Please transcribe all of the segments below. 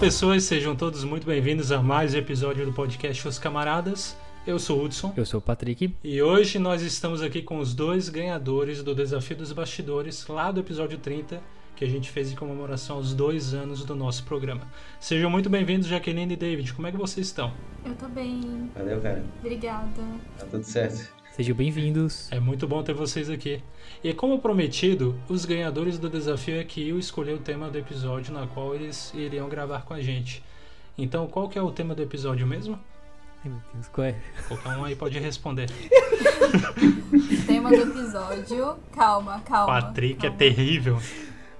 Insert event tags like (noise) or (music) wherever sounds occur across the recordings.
pessoas, sejam todos muito bem-vindos a mais um episódio do podcast Os Camaradas. Eu sou o Hudson. Eu sou o Patrick. E hoje nós estamos aqui com os dois ganhadores do Desafio dos Bastidores, lá do episódio 30, que a gente fez em comemoração aos dois anos do nosso programa. Sejam muito bem-vindos, Jaqueline e David. Como é que vocês estão? Eu tô bem. Valeu, cara. Obrigada. Tá tudo certo. Sejam bem-vindos. É muito bom ter vocês aqui. E como prometido, os ganhadores do desafio é que eu escolhi o tema do episódio na qual eles iriam gravar com a gente. Então, qual que é o tema do episódio mesmo? Ai, meu Deus, qual é? Qualquer um aí pode responder. (laughs) Tema do episódio. Calma, calma. Patrick é calma. terrível.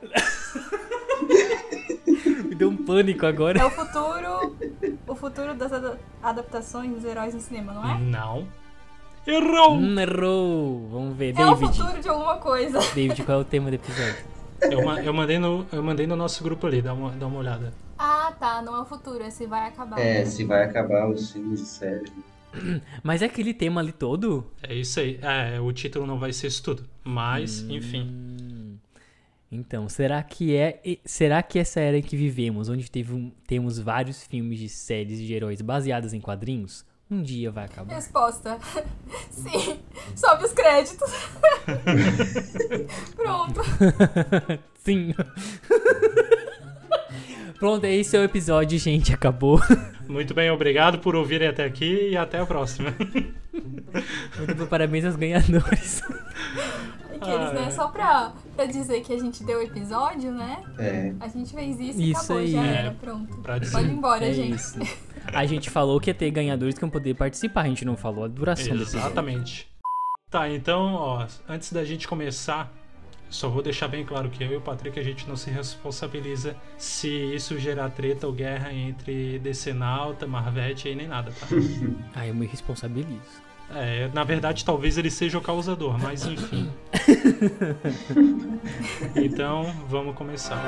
(laughs) Me deu um pânico agora. É o futuro. O futuro das ada- adaptações dos heróis no cinema, não é? Não. Errou! Hum, errou. Vamos ver, É o David. futuro de alguma coisa. (laughs) David, qual é o tema do episódio? Eu, ma- eu mandei no, eu mandei no nosso grupo ali, dá uma, dá uma olhada. Ah, tá. Não é o futuro, esse vai acabar. É, se vai acabar os filmes de série. (clears throat) Mas é aquele tema ali todo? É isso aí. É, o título não vai ser isso tudo. Mas, enfim. Hum. Então, será que é. Será que essa era em que vivemos, onde teve um- temos vários filmes de séries de heróis baseadas em quadrinhos, um dia vai acabar? Resposta. (laughs) Sim. Sobe os créditos. (laughs) Pronto. (laughs) Sim. Pronto, esse é o episódio, gente. Acabou. Muito bem, obrigado por ouvirem até aqui e até a próxima. Muito bom, parabéns aos ganhadores. Aqueles, Ah, né? é. Só pra, pra dizer que a gente deu o episódio, né? É. A gente fez isso e Isso acabou, aí. já É. era, pronto. Pra dizer. Pode ir embora, é gente. isso. A gente falou que ia ter ganhadores que iam poder participar, a gente não falou a duração desse episódio. Exatamente. Tá, então, ó, antes da gente começar, só vou deixar bem claro que eu e o Patrick a gente não se responsabiliza se isso gerar treta ou guerra entre Decenalta, Marvete e nem nada, tá? (laughs) Ah, eu me responsabilizo. É, na verdade, talvez ele seja o causador, mas enfim. (laughs) Então, vamos começar.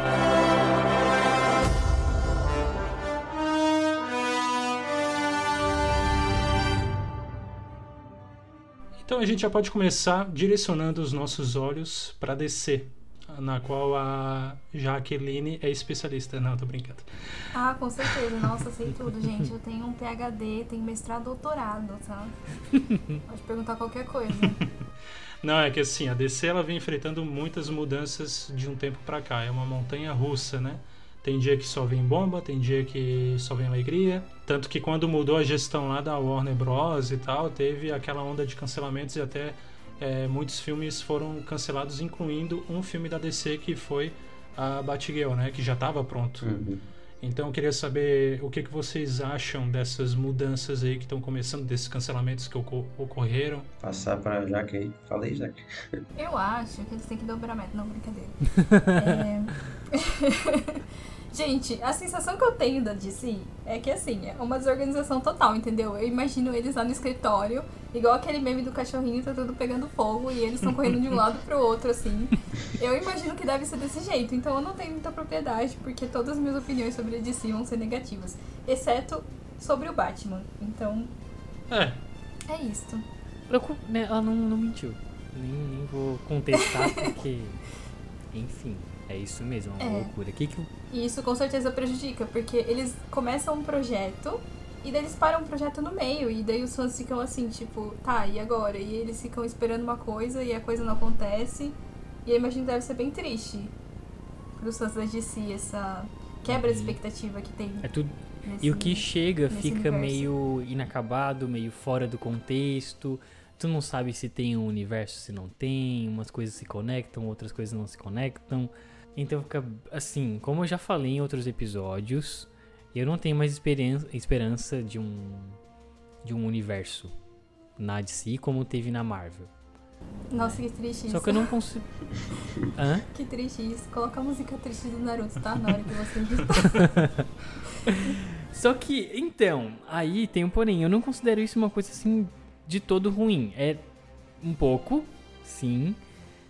Então a gente já pode começar direcionando os nossos olhos para DC, na qual a Jaqueline é especialista. Não, tô brincando. Ah, com certeza. Nossa, sei tudo, gente. Eu tenho um PhD, tenho mestrado, doutorado, tá? (laughs) Pode perguntar qualquer coisa. Não, é que assim, a DC ela vem enfrentando muitas mudanças de um tempo pra cá. É uma montanha russa, né? Tem dia que só vem bomba, tem dia que só vem alegria. Tanto que quando mudou a gestão lá da Warner Bros. e tal, teve aquela onda de cancelamentos e até é, muitos filmes foram cancelados, incluindo um filme da DC que foi a Batgirl, né? Que já estava pronto. Uhum. Então eu queria saber o que, que vocês acham dessas mudanças aí que estão começando, desses cancelamentos que ocor- ocorreram. Passar pra Jaque aí. Falei, Jaque. Eu acho que eles têm que dobrar a meta. Não, brincadeira. (laughs) É... (laughs) Gente, a sensação que eu tenho da DC é que, assim, é uma desorganização total, entendeu? Eu imagino eles lá no escritório, igual aquele meme do cachorrinho, tá tudo pegando fogo e eles estão correndo de um lado pro outro, assim. Eu imagino que deve ser desse jeito, então eu não tenho muita propriedade, porque todas as minhas opiniões sobre a DC vão ser negativas, exceto sobre o Batman. Então, É, é isto. Né, ela não, não mentiu. Nem, nem vou contestar porque. Enfim, é isso mesmo, é uma É. loucura. Que que E isso com certeza prejudica, porque eles começam um projeto e daí eles param o projeto no meio. E daí os fãs ficam assim, tipo, tá, e agora? E eles ficam esperando uma coisa e a coisa não acontece. E eu imagino que deve ser bem triste pros fãs da DC, essa quebra de Uhum. expectativa que tem. é tudo. Nesse... E o que chega fica universo. meio inacabado, meio fora do contexto. Tu não sabe se tem um universo, se não tem. Umas coisas se conectam, outras coisas não se conectam. Então fica assim, como eu já falei em outros episódios, eu não tenho mais esperança de um de um universo na DC como teve na Marvel. Nossa, que triste isso. Só que eu não consigo. (laughs) Hã? Que triste isso. Coloca a música triste do Naruto, tá? Na hora que você (laughs) editar. Só que, então, aí tem um porém. Eu não considero isso uma coisa assim de todo ruim. É um pouco, sim.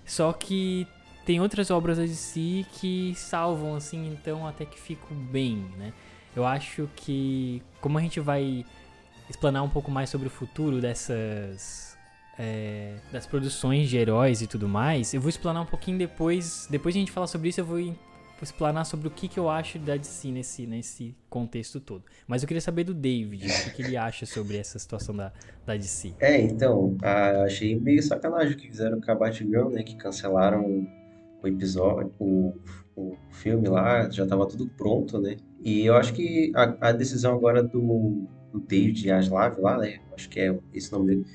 Só que tem outras obras da DC que salvam, assim, então até que fico bem, né? Eu acho que, como a gente vai explanar um pouco mais sobre o futuro dessas. é, das produções de heróis e tudo mais, eu vou explanar um pouquinho depois. Depois de a gente falar sobre isso, eu vou explanar sobre o que, que eu acho da DC nesse, nesse contexto todo. Mas eu queria saber do David, o que, que ele acha sobre essa situação da, da DC. É, então, ah, achei meio sacanagem o que fizeram com a Batgirl, né? Que cancelaram o episódio, o, o filme lá, já tava tudo pronto, né? E eu acho que a, a decisão agora do, do David Aslav lá, né? Acho que é esse o nome dele,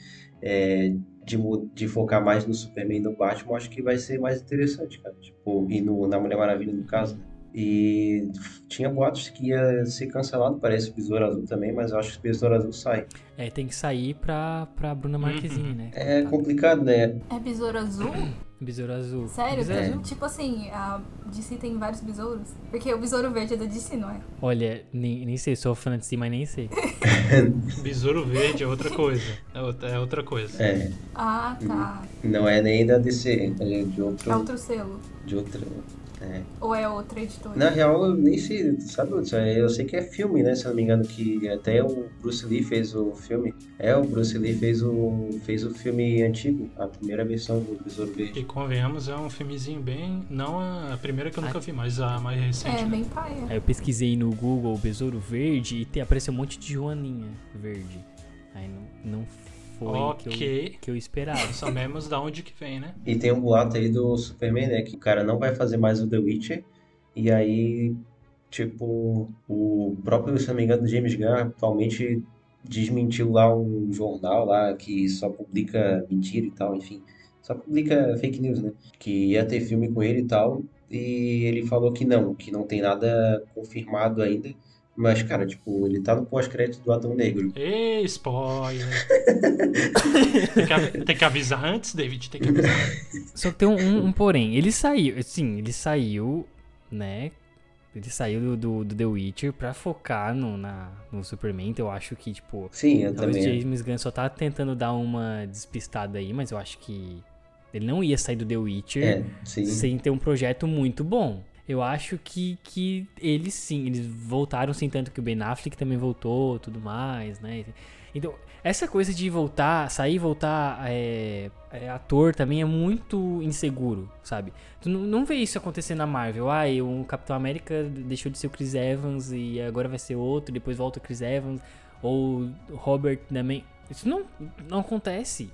é, de, de focar mais no Superman e no Batman, acho que vai ser mais interessante, cara. Tipo, e no, na Mulher Maravilha, no caso, né? E tinha boatos que ia ser cancelado, parece o Besouro Azul também, mas eu acho que o Besouro Azul sai. É, tem que sair pra, pra Bruna Marquezine, né? É complicado, né? É besouro azul? Besouro Azul. Sério? Besouro. Azul? Tipo assim, a DC tem vários besouros? Porque o besouro verde é da DC, não é? Olha, nem, nem sei, sou fã de si, mas nem sei. (laughs) Besouro verde é outra coisa. É outra, é outra coisa. É, Ah, tá. não é nem da DC, é de outro. É outro selo. De outra. É. Ou é outra editora? Na real, eu nem sei, sabe, Hudson? eu sei que é filme, né? Se eu não me engano, que até o Bruce Lee fez o filme. É, o Bruce Lee fez o, fez o filme antigo, a primeira versão do Besouro Verde. E convenhamos, é um filmezinho bem. Não a primeira que eu nunca vi, mas a mais recente. É, né? bem paia. Aí eu pesquisei no Google Besouro Verde e apareceu um monte de Joaninha verde. Aí não, não foi que, eu, Ok. que eu esperava. Sabemos da onde que vem, né? E tem um boato aí do Superman, né? Que o cara não vai fazer mais o The Witcher. E aí, tipo, o próprio, se não me engano, James Gunn atualmente desmentiu lá um jornal lá que só publica mentira e tal, enfim. Só publica fake news, né? Que ia ter filme com ele e tal. E ele falou que não, que não tem nada confirmado ainda. Mas, cara, tipo, ele tá no pós-crédito do Adão Negro. Ê, spoiler. tem, que, tem que avisar antes, David? Tem que avisar. (laughs) Só que tem um, um- porém. Ele saiu, sim, ele saiu, né? Ele saiu do, do, do The Witcher pra focar no, na, no Superman. Então eu acho que, tipo, Sim, eu talvez também. James Gunn só tá tentando dar uma despistada aí, mas eu acho que ele não ia sair do The Witcher É, sem ter um projeto muito bom. Eu acho que, que eles sim, eles voltaram sim, tanto que o Ben Affleck também voltou, tudo mais, né? Então, essa coisa de voltar, sair e voltar é, é, ator também é muito inseguro, sabe? Tu não, vê isso acontecer na Marvel. Ah, o Capitão América deixou de ser o Chris Evans e agora vai ser outro, depois volta o Chris Evans, ou Robert também. Isso não, não acontece.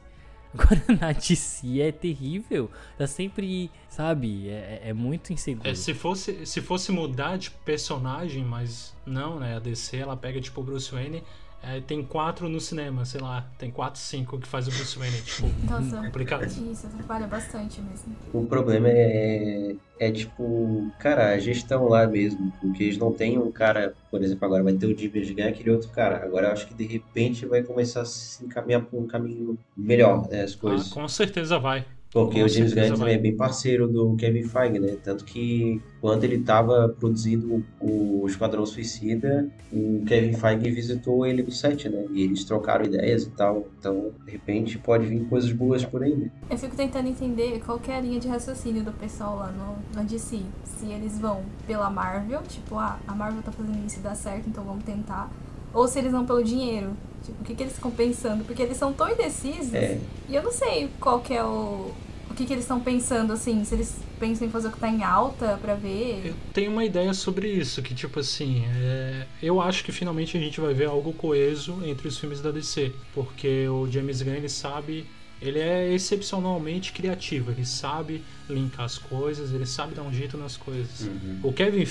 Agora na DC é terrível. Tá sempre, sabe, é, é- é muito inseguro. É, se, fosse, se fosse mudar de personagem, mas não, né? A DC ela pega tipo o Bruce Wayne. É, tem quatro no cinema, sei lá, tem quatro, cinco que faz o Bruce Wayne, tipo, Nossa, complicado. isso atrapalha bastante mesmo. O problema é, é tipo, cara, a gestão lá mesmo, porque eles não têm um cara, por exemplo, agora vai ter o James Gunn, aquele outro cara. Agora eu acho que de repente vai começar a se encaminhar por um caminho melhor, né, as Ah, coisas. com certeza vai. Porque com o James Gunn também é bem parceiro do Kevin Feige, né? Tanto que quando ele estava produzindo o Esquadrão Suicida, o Kevin Feige visitou ele no set, né? E eles trocaram ideias e tal. Então, de repente, pode vir coisas boas por aí, né? Eu fico tentando entender qual que é a linha de raciocínio do pessoal lá no, na DC. Se eles vão pela Marvel, tipo, ah, a Marvel tá fazendo isso e dá certo, então vamos tentar. Ou se eles vão pelo dinheiro. Tipo, o que, que eles ficam pensando? Porque eles são tão indecisos. É. E eu não sei qual que é o. O que, que eles estão pensando, assim, se eles pensam em fazer o que tá em alta pra ver. Eu tenho uma ideia sobre isso, que tipo assim, é, eu acho que finalmente a gente vai ver algo coeso entre os filmes da DC, porque o James Gunn ele sabe, ele é excepcionalmente criativo, ele sabe linkar as coisas, ele sabe dar um jeito nas coisas. O Kevin,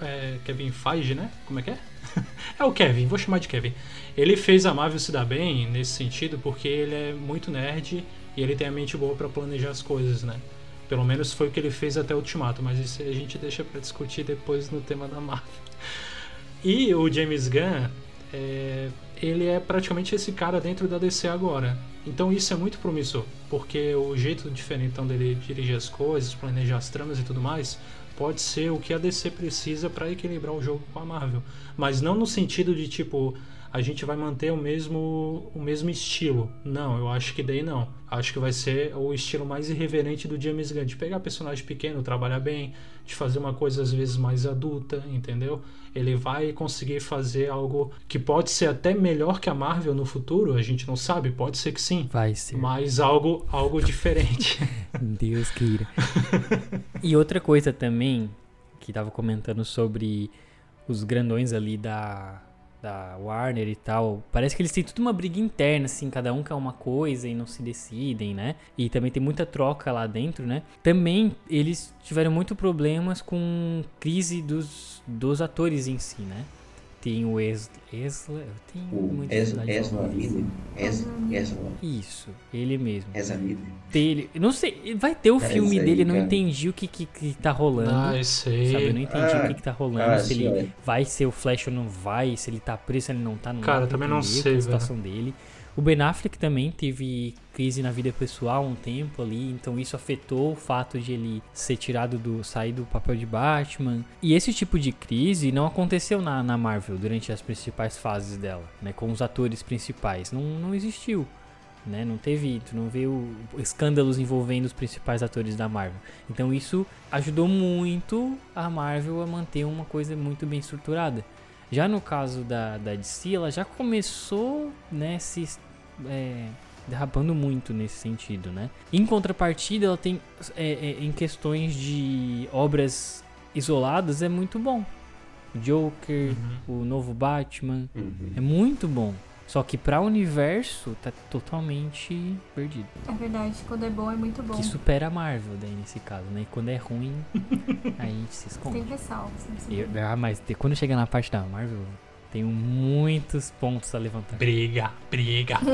é, Kevin Feige, né? Como é que é? (laughs) é o Kevin, vou chamar de Kevin. Ele fez a Marvel se dar bem nesse sentido porque ele é muito nerd e ele tem a mente boa pra planejar as coisas, né? Pelo menos foi o que ele fez até o Ultimato, mas isso a gente deixa pra discutir depois no tema da Marvel. E o James Gunn, é, ele é praticamente esse cara dentro da DC agora. Então isso é muito promissor, porque o jeito diferentão dele dirigir as coisas, planejar as tramas e tudo mais, pode ser o que a DC precisa para equilibrar o jogo com a Marvel. Mas não no sentido de tipo, a gente vai manter o mesmo, o mesmo estilo. Não, eu acho que daí não. Acho que vai ser o estilo mais irreverente do James Gunn, de pegar personagem pequeno, trabalhar bem, de fazer uma coisa às vezes mais adulta, entendeu? Ele vai conseguir fazer algo que pode ser até melhor que a Marvel no futuro, a gente não sabe, pode ser que sim, Vai ser. mas algo, algo diferente. (laughs) Deus queira. e outra coisa também que tava comentando sobre os grandões ali da, da Warner e tal. Parece que eles têm tudo uma briga interna, assim, cada um quer uma coisa e não se decidem, né? E também tem muita troca lá dentro, né? Também eles tiveram muito problemas com crise dos, dos atores em si, né? Tem o Esla. Esla tem O muita Es- isso. Miller. Es- Ezra. Isso, ele mesmo. Ezra Miller. Dele. eu Não sei, vai ter o É, filme aí, dele, eu não cara. entendi o que, que, que tá rolando. Ah, isso aí. Sabe, eu não entendi Ah, o que, que tá rolando, ah, se ele é. vai ser o Flash ou não vai, se ele tá preso, se ele não tá, não Cara, pra também não entender sei, é a velho. situação dele. O Ben Affleck também teve crise na vida pessoal um tempo ali, então isso afetou o fato de ele ser tirado do sair do papel de Batman. E esse tipo de crise não aconteceu na, na Marvel durante as principais fases dela, né, com os atores principais, não, não existiu. Né? Não teve, tu não o- escândalos envolvendo os principais atores da Marvel. Então isso ajudou muito a Marvel a manter uma coisa muito bem estruturada. Já no caso da, da DC, ela já começou, né, se é, derrapando muito nesse sentido, né? Em contrapartida, ela tem, é, é, em questões de obras isoladas, é muito bom. Joker, Uhum. o novo Batman, Uhum. é muito bom. Só que pra universo, tá totalmente perdido. É verdade, quando é bom é muito bom. Que supera a Marvel daí nesse caso, né? E quando é ruim, (laughs) aí a gente se esconde. Tem ressalvas. né? Eu- ah, mas te- quando chega na parte da Marvel, tenho muitos pontos a levantar. Briga, briga. (laughs)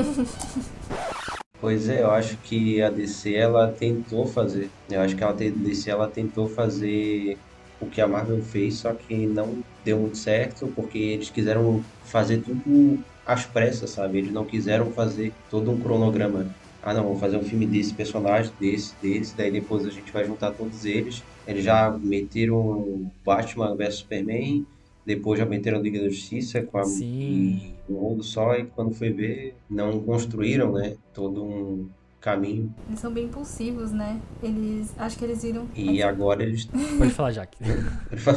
Pois é, eu acho que a DC ela tentou fazer. Eu acho que a DC ela tentou fazer o que a Marvel fez, só que não deu muito certo, porque eles quiseram fazer tudo às pressas, sabe? Eles não quiseram fazer todo um cronograma. Ah, não, vamos fazer um filme desse personagem, desse, desse, daí depois a gente vai juntar todos eles. Eles já meteram Batman vs Superman, depois já meteram Liga da Justiça com a, Sim. e um rolo só, e quando foi ver, não construíram, né, todo um caminho. Eles são bem impulsivos, né? Eles. Acho que eles viram. E agora eles. Pode falar, Jaque.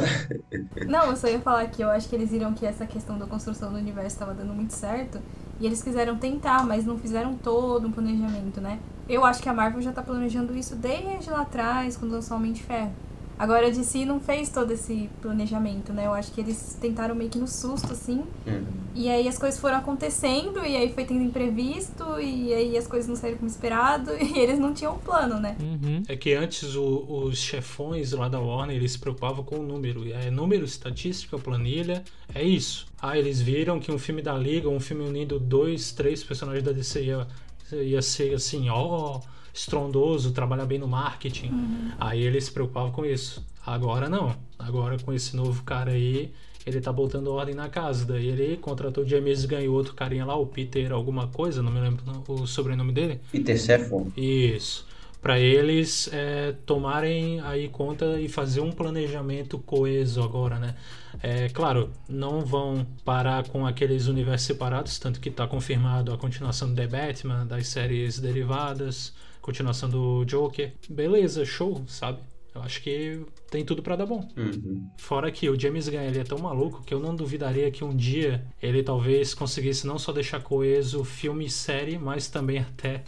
(laughs) Não, eu só ia falar que eu acho que eles viram que essa questão da construção do universo estava dando muito certo. E eles quiseram tentar, mas não fizeram todo um planejamento, né? Eu acho que a Marvel já tá planejando isso desde lá atrás, quando lançou o Homem de Ferro. Agora a DC não fez todo esse planejamento, né? Eu acho que eles tentaram meio que no susto, assim. Hum. E aí as coisas foram acontecendo, e aí foi tendo imprevisto, e aí as coisas não saíram como esperado, (laughs) e eles não tinham um plano, né? Uhum. É que antes o- os chefões lá da Warner eles se preocupavam com o número. E É número, estatística, planilha, é isso. Ah, eles viram que um filme da Liga, um filme unindo dois, três personagens da DC ia, ia ser assim, ó, estrondoso, trabalhar bem no marketing. Aí eles se preocupavam com isso. Agora não. Agora com esse novo cara aí, ele tá botando ordem na casa. Daí ele contratou o James Gunn e outro carinha lá, o Peter alguma coisa, não me lembro o sobrenome dele. Peter Safran. Isso. Para eles é, tomarem aí conta e fazer um planejamento coeso agora, né? É, claro, não vão parar com aqueles universos separados, tanto que está confirmado a continuação do The Batman, das séries derivadas, continuação do Joker. Beleza, show, sabe? Eu acho que tem tudo para dar bom. Uhum. Fora que o James Gunn ele é tão maluco que eu não duvidaria que um dia ele talvez conseguisse não só deixar coeso filme e série, mas também até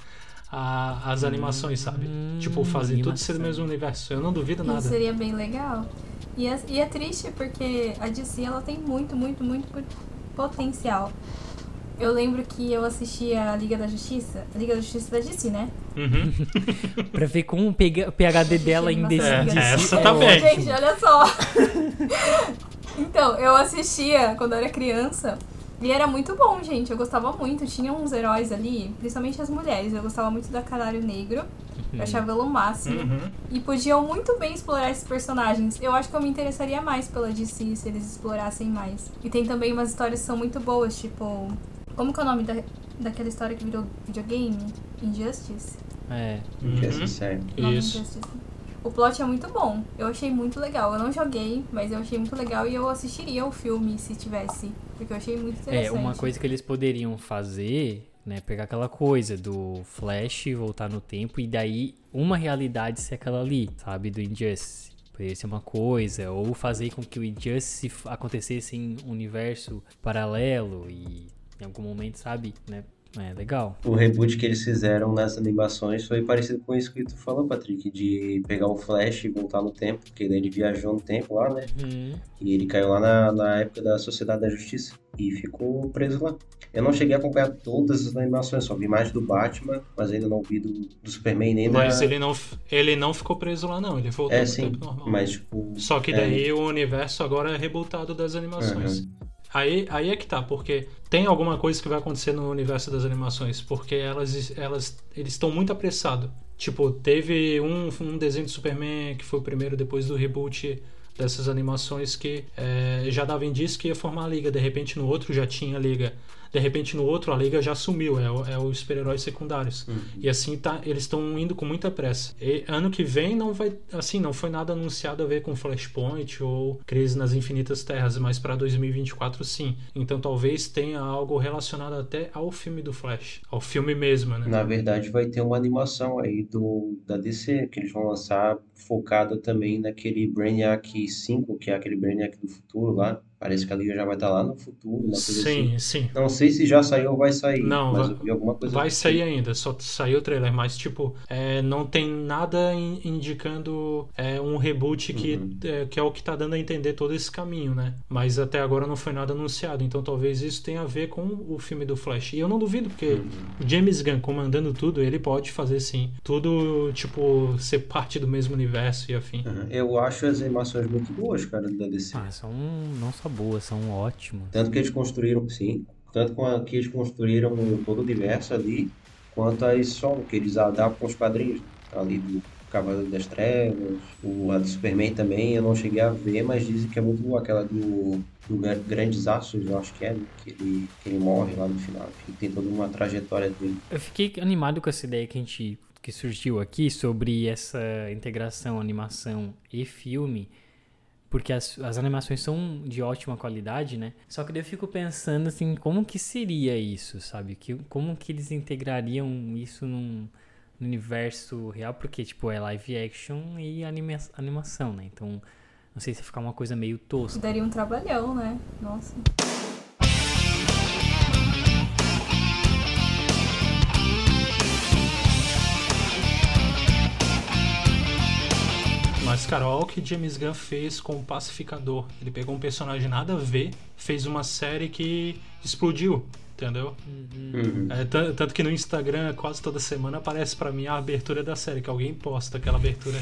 a- as animações, sabe? Hum, tipo, fazer tudo ser do mesmo universo. Eu não duvido Isso nada. seria bem legal. E é, e é triste porque a DC ela tem muito, muito, muito pot- potencial. Eu lembro que eu assistia a Liga da Justiça, a Liga da Justiça da DC, né? Uhum. (laughs) Pra ver como o PH PHD dela ainda existe. É, essa é tá bem. Gente, olha só. (laughs) então, eu assistia quando eu era criança. E era muito bom, gente. Eu gostava muito. Tinha uns heróis ali, principalmente as mulheres. Eu gostava muito da Canário Negro. Eu achava ela o máximo. Uhum. E podiam muito bem explorar esses personagens. Eu acho que eu me interessaria mais pela DC se eles explorassem mais. E tem também umas histórias que são muito boas, tipo. Como que é o nome da, daquela história que virou videogame? Injustice? É. É Uhum. nome Isso. Injustice. O plot é muito bom. Eu achei muito legal. Eu não joguei, mas eu achei muito legal e eu assistiria o filme se tivesse. Porque eu achei muito interessante. É, uma coisa que eles poderiam fazer, né? Pegar aquela coisa do Flash, voltar no tempo e daí uma realidade ser aquela ali, sabe? Do Injustice. Poderia ser uma coisa, ou fazer com que o Injustice acontecesse em um universo paralelo e em algum momento, sabe? Né? É, legal. O reboot que eles fizeram nas animações foi parecido com isso que tu falou, Patrick, de pegar o Flash e voltar no tempo, porque daí ele viajou no tempo lá, né? Uhum. E ele caiu lá na, na época da Sociedade da Justiça e ficou preso lá. Eu não cheguei a acompanhar todas as animações, só vi mais do Batman, mas ainda não vi do, do Superman nem Mas da... ele não, ele não ficou preso lá, não. Ele voltou É, pro sim, tempo normal. mas tipo... Só que é, daí o universo agora é rebootado das animações. Uhum. Aí, aí é que tá, porque tem alguma coisa que vai acontecer no universo das animações, porque elas, elas eles estão muito apressados. Tipo, teve um, um desenho de Superman que foi o primeiro depois do reboot dessas animações que é, já dava indício que ia formar a liga, de repente no outro já tinha a liga. De repente no outro a liga já sumiu, é, o- é os super-heróis secundários. Uhum. E assim tá, eles estão indo com muita pressa. E ano que vem não vai, assim, não foi nada anunciado a ver com Flashpoint ou Crise nas Infinitas Terras, mas para 2024 sim. Então talvez tenha algo relacionado até ao filme do Flash, ao filme mesmo, né? Na verdade, vai ter uma animação aí do, da DC que eles vão lançar focada também naquele Brainiac 5, que é aquele Brainiac do futuro lá. Parece que a Liga já vai estar lá no futuro, uma coisa Sim, assim. sim. Não sei se já saiu ou vai sair, Não, mas vai- eu vi alguma coisa Vai sair ainda, só saiu o trailer, mas tipo, é, não tem nada in- indicando é, um reboot que, Uhum. é, que é o que tá dando a entender todo esse caminho, né? Mas até agora não foi nada anunciado, então talvez isso tenha a ver com o filme do Flash. E eu não duvido, porque Uhum. James Gunn comandando tudo, ele pode fazer sim. Tudo, tipo, ser parte do mesmo universo e afim. Uhum. Eu acho as animações muito boas, cara, da DC. Ah, são não só boas, são ótimas. Tanto que eles construíram, sim, tanto que eles construíram todo o universo ali, quanto as solo, que eles adaptam os quadrinhos ali do Cavaleiro das Trevas, o, a do Superman também, eu não cheguei a ver, mas dizem que é muito boa, aquela do, do Gra- Grandes Aços, eu acho que é, né? que, ele, que ele morre lá no final, enfim, tem toda uma trajetória dele. Eu fiquei animado com essa ideia que a gente que surgiu aqui sobre essa integração animação e filme, porque as, as animações são de ótima qualidade, né? Só que daí eu fico pensando assim, como que seria isso, sabe? Que, como que eles integrariam isso num, no universo real? Porque, tipo, é live action e anima animação, né? Então, não sei se ficar uma coisa meio tosca. Daria um trabalhão, né? Nossa. Mas, cara, olha o que James Gunn fez com o Pacificador. Ele pegou um personagem nada a ver, fez uma série que explodiu, entendeu? Uhum. É, tan- tanto que no Instagram, quase toda semana, aparece pra mim a abertura da série, que alguém posta aquela abertura.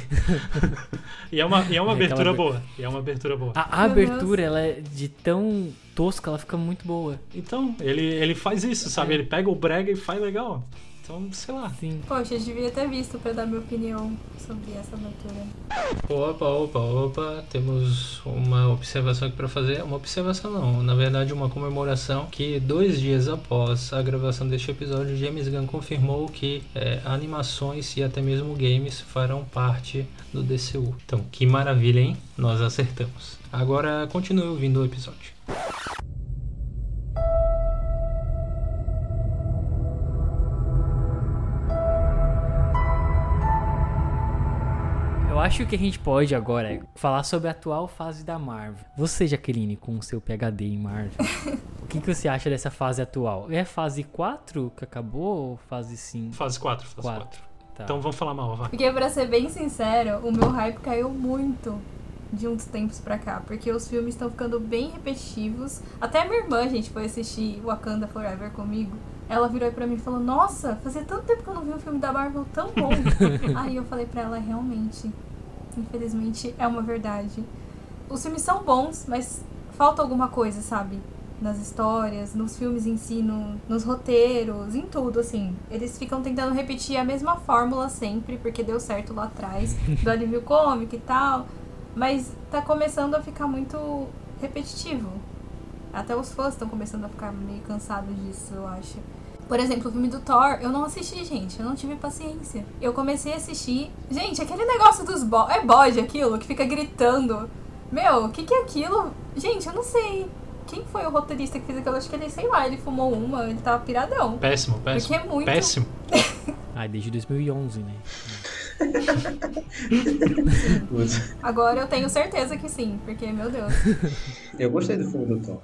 (laughs) e é uma, e é uma É aquela abertura aber- boa. E é uma abertura boa. A, a abertura, ela é de tão tosca, ela fica muito boa. Então, ele, ele faz isso, sabe? É. Ele pega o brega e faz legal. Então, sei lá. Sim. Poxa, eu devia ter visto pra dar minha opinião sobre essa abertura. Opa, opa, opa, temos uma observação aqui para fazer. Uma observação não, na verdade uma comemoração que dois dias após a gravação deste episódio, James Gunn confirmou que é, animações e até mesmo games farão parte do DCU. Então, que maravilha, hein? Nós acertamos. Agora continue ouvindo o episódio. Acho que a gente pode agora é falar sobre a atual fase da Marvel. Você, Jaqueline, com o seu PhD em Marvel, (laughs) o que, que você acha dessa fase atual? É fase 4 que acabou ou fase 5? Fase 4, fase 4. 4. Tá. Então vamos falar mal, vai. Porque, pra ser bem sincero, o meu hype caiu muito de uns tempos pra cá. Porque os filmes estão ficando bem repetitivos. Até a minha irmã, gente, foi assistir Wakanda Forever comigo. Ela virou aí pra mim e falou: Nossa, fazia tanto tempo que eu não vi um filme da Marvel tão bom. (laughs) aí eu falei pra ela: Realmente, infelizmente, é uma verdade. Os filmes são bons, mas falta alguma coisa, sabe? Nas histórias, nos filmes em si, no- nos roteiros, em tudo, assim. Eles ficam tentando repetir a mesma fórmula sempre, porque deu certo lá atrás, (laughs) do alívio cômico e tal. Mas tá começando a ficar muito repetitivo. Até os fãs estão começando a ficar meio cansados disso, eu acho. Por exemplo, o filme do Thor, eu não assisti, gente. Eu não tive paciência. Eu comecei a assistir. Gente, aquele negócio dos bo É bode aquilo que fica gritando. Meu, o que, que é aquilo? Gente, eu não sei. Quem foi o roteirista que fez aquilo? Acho que ele, sei lá, ele fumou uma, ele tava piradão. Péssimo, péssimo. Porque é muito. Péssimo. (laughs) Ah, desde 2011, né? Agora eu tenho certeza que sim, porque, meu Deus. Eu gostei do filme do Thor.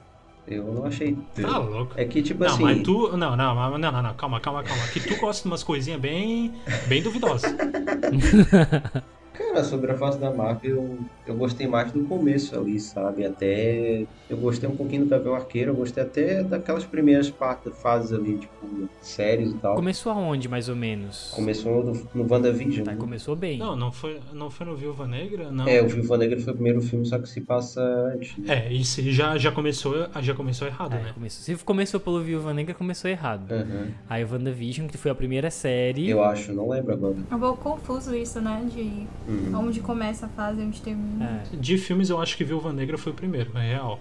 Eu não achei. Tá louco. É que, tipo não, assim. mas tu. Não, não, não, não, não, não, calma, calma, calma. Que tu gosta de umas coisinhas bem. bem duvidosas. (laughs) Cara, sobre a fase da Marvel, eu gostei mais do começo ali, sabe? Até. Eu gostei um pouquinho do Gavião Arqueiro, eu gostei até daquelas primeiras partes, fases ali, tipo, séries e tal. Começou aonde, mais ou menos? Começou no, no WandaVision. Tá, né? começou bem. Não, não foi, não foi no Viúva Negra? Não. É, o Viúva Negra foi o primeiro filme, só que se passa antes. né? É, isso aí já, já, começou, já começou errado, É, né? começou. Se começou pelo Viúva Negra, começou errado. Aham. Aí o WandaVision, que foi a primeira série. Eu acho, não lembro agora. É um pouco confuso isso, né? De Uhum. onde começa a fase e onde termina. É. De filmes, eu acho que Viúva Negra foi o primeiro, é real.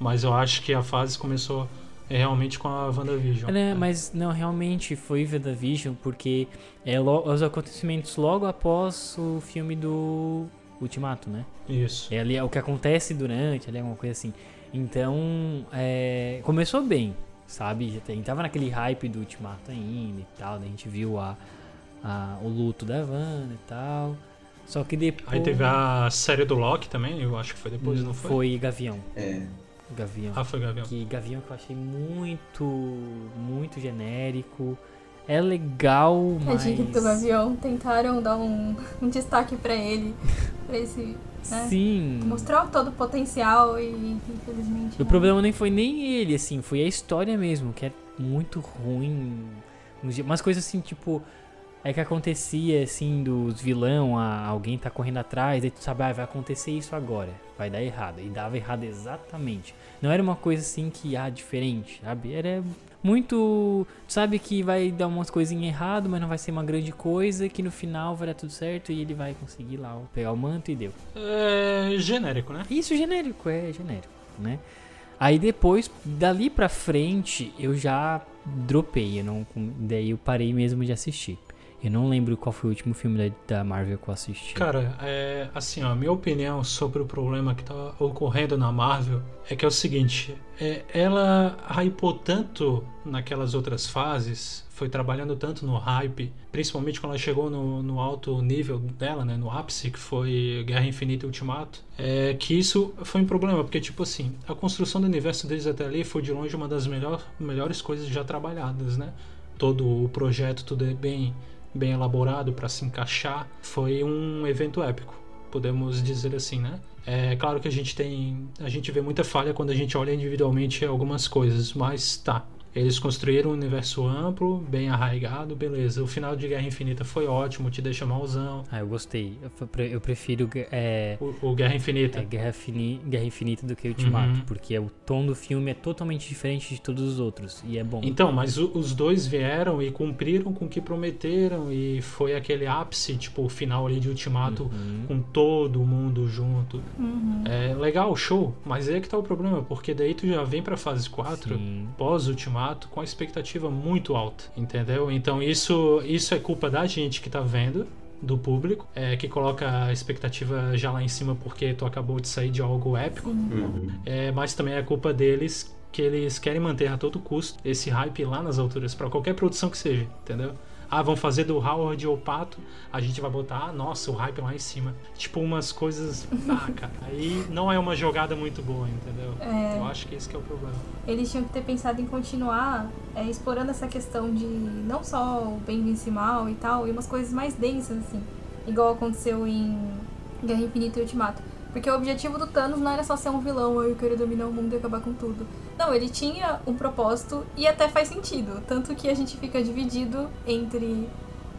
Mas eu acho que a fase começou é, realmente com a WandaVision. É, mas não, realmente foi WandaVision, porque é os acontecimentos logo após o filme do Ultimato, né? Isso. É ali é o que acontece durante, ali alguma coisa assim. Então, é, começou bem, sabe? Já tava naquele hype do Ultimato ainda e tal, daí a gente viu a, a- o luto da Wanda e tal. Só que depois. Aí teve a série do Loki também, eu acho que foi depois, não foi? Foi Gavião. É. Gavião. Ah, foi Gavião. Que Gavião que eu achei muito, muito genérico. É legal, mas... Tadinho do Gavião, tentaram dar um, um destaque pra ele, pra esse, né? Sim. Mostrar todo o potencial e infelizmente. O não. problema nem foi nem ele, assim, foi a história mesmo, que é muito ruim. Umas coisas assim, tipo. É que acontecia, assim, dos vilão, a, alguém tá correndo atrás, aí tu sabe, ah, vai acontecer isso agora, vai dar errado. E dava errado exatamente. Não era uma coisa assim que, ah, diferente, sabe? Era muito. Tu sabe que vai dar umas coisinhas errado, mas não vai ser uma grande coisa, que no final vai dar tudo certo e ele vai conseguir lá pegar o manto e deu. É genérico, né? Isso genérico, é genérico, né? Aí depois, dali pra frente, eu já dropei, eu não, daí eu parei mesmo de assistir. Eu não lembro qual foi o último filme da, Marvel que eu assisti. Cara, é, assim, ó, a minha opinião sobre o problema que tá ocorrendo na Marvel é que é o seguinte: é, ela hypou tanto naquelas outras fases, foi trabalhando tanto no hype, principalmente quando ela chegou no, no alto nível dela, né, no ápice, que foi Guerra Infinita e Ultimato, é, que isso foi um problema, porque, tipo assim, a construção do universo deles até ali foi de longe uma das melhor, melhores coisas já trabalhadas, né? Todo o projeto, tudo é bem bem elaborado para se encaixar, foi um evento épico, podemos dizer assim, né? É claro que a gente tem, a gente vê muita falha quando a gente olha individualmente algumas coisas, mas tá. Eles construíram um universo amplo, bem arraigado, beleza. O final de Guerra Infinita foi ótimo, te deixa malzão. Ah, eu gostei. Eu, pre- eu prefiro é, O, o Guerra Infinita. é Guerra, Fini- Guerra Infinita do que Ultimato, Uhum. porque o tom do filme é totalmente diferente de todos os outros. E é bom. Então, mas o- os dois vieram e cumpriram com o que prometeram e foi aquele ápice, tipo o final ali de Ultimato Uhum. com todo mundo junto. Uhum. É legal, show, mas aí é que tá o problema, porque daí tu já vem pra fase 4, Sim. Com a expectativa muito alta, entendeu? Então isso, isso é culpa da gente que tá vendo, do público, é, que coloca a expectativa já lá em cima porque tu acabou de sair de algo épico, Uhum. é, mas também é culpa deles que eles querem manter a todo custo esse hype lá nas alturas, pra qualquer produção que seja, entendeu? Ah, vão fazer do Howard ou Pato, a gente vai botar, ah, nossa, o hype lá em cima. Tipo, umas coisas. (laughs) Ah, cara, aí não é uma jogada muito boa, entendeu? É. Eu acho que esse que é o problema. Eles tinham que ter pensado em continuar é, explorando essa questão de não só o bem vencer mal e tal, e umas coisas mais densas, assim. Igual aconteceu em Guerra Infinita e Ultimato. Porque o objetivo do Thanos não era só ser um vilão, "Ah, eu quero dominar o mundo e acabar com tudo. Não, ele tinha um propósito e até faz sentido. Tanto que a gente fica dividido entre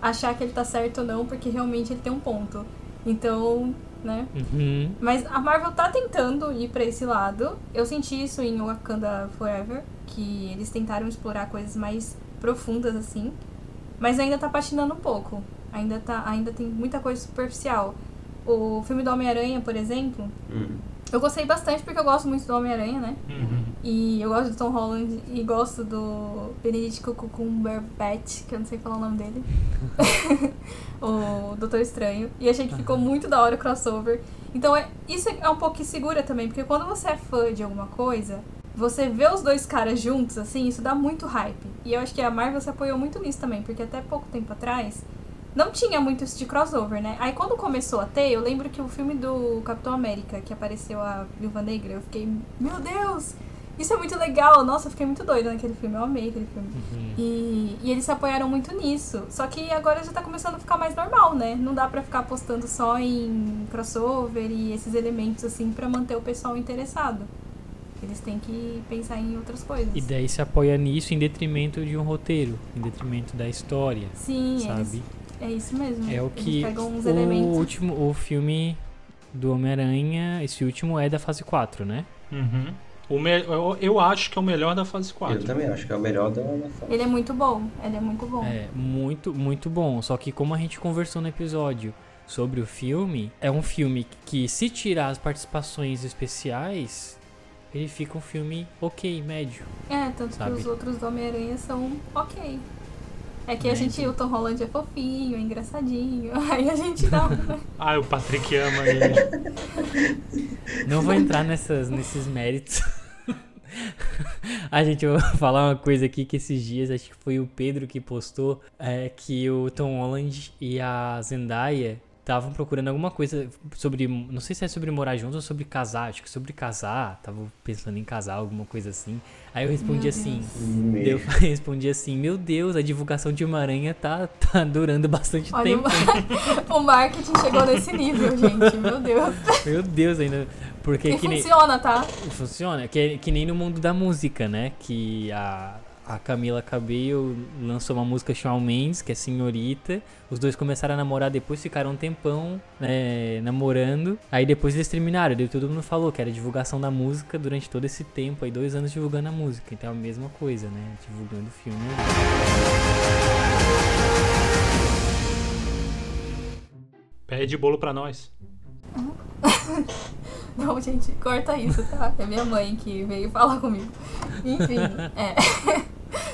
achar que ele tá certo ou não, porque realmente ele tem um ponto. Então, né? Uhum. Mas a Marvel tá tentando ir pra esse lado. Eu senti isso em Wakanda Forever, que eles tentaram explorar coisas mais profundas assim, mas ainda tá patinando um pouco. Ainda tá, ainda tem muita coisa superficial. O filme do Homem-Aranha, por exemplo, Uhum. eu gostei bastante porque eu gosto muito do Homem-Aranha, né? Uhum. E eu gosto do Tom Holland e gosto do Benedict Cumberbatch, que eu não sei falar o nome dele. (laughs) o Doutor Estranho. E achei que ficou muito da hora o crossover. Então é, isso é um pouco insegura também, porque quando você é fã de alguma coisa, você vê os dois caras juntos, assim, isso dá muito hype. E eu acho que a Marvel se apoiou muito nisso também, porque até pouco tempo atrás não tinha muito isso de crossover, né? Aí quando começou a ter, eu lembro que o filme do Capitão América, que apareceu a Viúva Negra, eu fiquei, meu Deus! Isso é muito legal. Nossa, eu fiquei muito doida naquele filme. Eu amei aquele filme. E, e eles se apoiaram muito nisso. Só que agora já tá começando a ficar mais normal, né? Não dá pra ficar apostando só em crossover e esses elementos assim pra manter o pessoal interessado. Eles têm que pensar em outras coisas. E daí se apoia nisso em detrimento de um roteiro, em detrimento da história, Sim, eles- sabe? É isso mesmo. É o Eles que pegam uns o elementos. último, o filme do Homem-Aranha, esse último é da fase 4, né? Uhum. O me- eu, eu acho que é o melhor da fase Eu 4. também acho que é o melhor da, da fase. Ele é muito bom. Ele é muito bom. É, muito, muito bom. Só que como a gente conversou no episódio sobre o filme, é um filme que se tirar as participações especiais, ele fica um filme ok, médio. É, tanto Sabe? que os outros do Homem-Aranha são ok. É que a Médio. gente, o Tom Holland é fofinho, é engraçadinho. (laughs) Aí a gente dá um. (laughs) Ah, o Patrick ama ele. Não vou entrar nessas, nesses méritos. (laughs) A gente, eu vou falar uma coisa aqui que esses dias, acho que foi o Pedro que postou, é que o Tom Holland e a Zendaya estavam procurando alguma coisa sobre, não sei se é sobre morar juntos ou sobre casar, acho que sobre casar, estavam pensando em casar, alguma coisa assim. Aí eu respondi Meu assim, Meu. (laughs) eu respondi assim, meu Deus, a divulgação de uma aranha tá, tá durando bastante Olha, tempo. o, (laughs) o marketing chegou nesse nível, gente. Meu Deus. (laughs) Meu Deus, ainda. Porque E que nem. funciona, tá? Funciona, que, é- que nem no mundo da música, né? Que a, a Camila Cabello lançou uma música Shawn Mendes, que é Senhorita. Os dois começaram a namorar, depois ficaram um tempão né, namorando. Aí depois eles terminaram, daí todo mundo falou que era divulgação da música durante todo esse tempo, aí dois anos divulgando a música. Então é a mesma coisa, né? Divulgando o filme. Pede bolo pra nós. (laughs) Não, gente, corta isso, tá? É minha mãe que veio falar comigo. Enfim, é.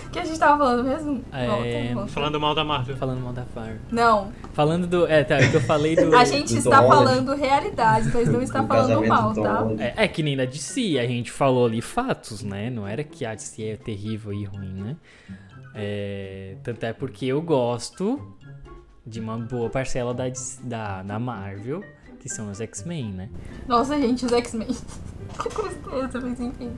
O (laughs) que a gente tava falando mesmo? É, Volta, volta. Falando mal da Marvel. Falando mal da Far. Não, Falando do. É, tá, é que eu falei do. a gente do está falando realidade, mas não está Do falando mal, tá? É, é que nem da DC, a gente falou ali fatos, né? Não era que a DC é terrível e ruim, né? É, tanto é porque eu gosto de uma boa parcela da, DC da, da Marvel, que são os X-Men, né? Nossa, gente, os X-Men. (laughs) que tristeza, mas enfim.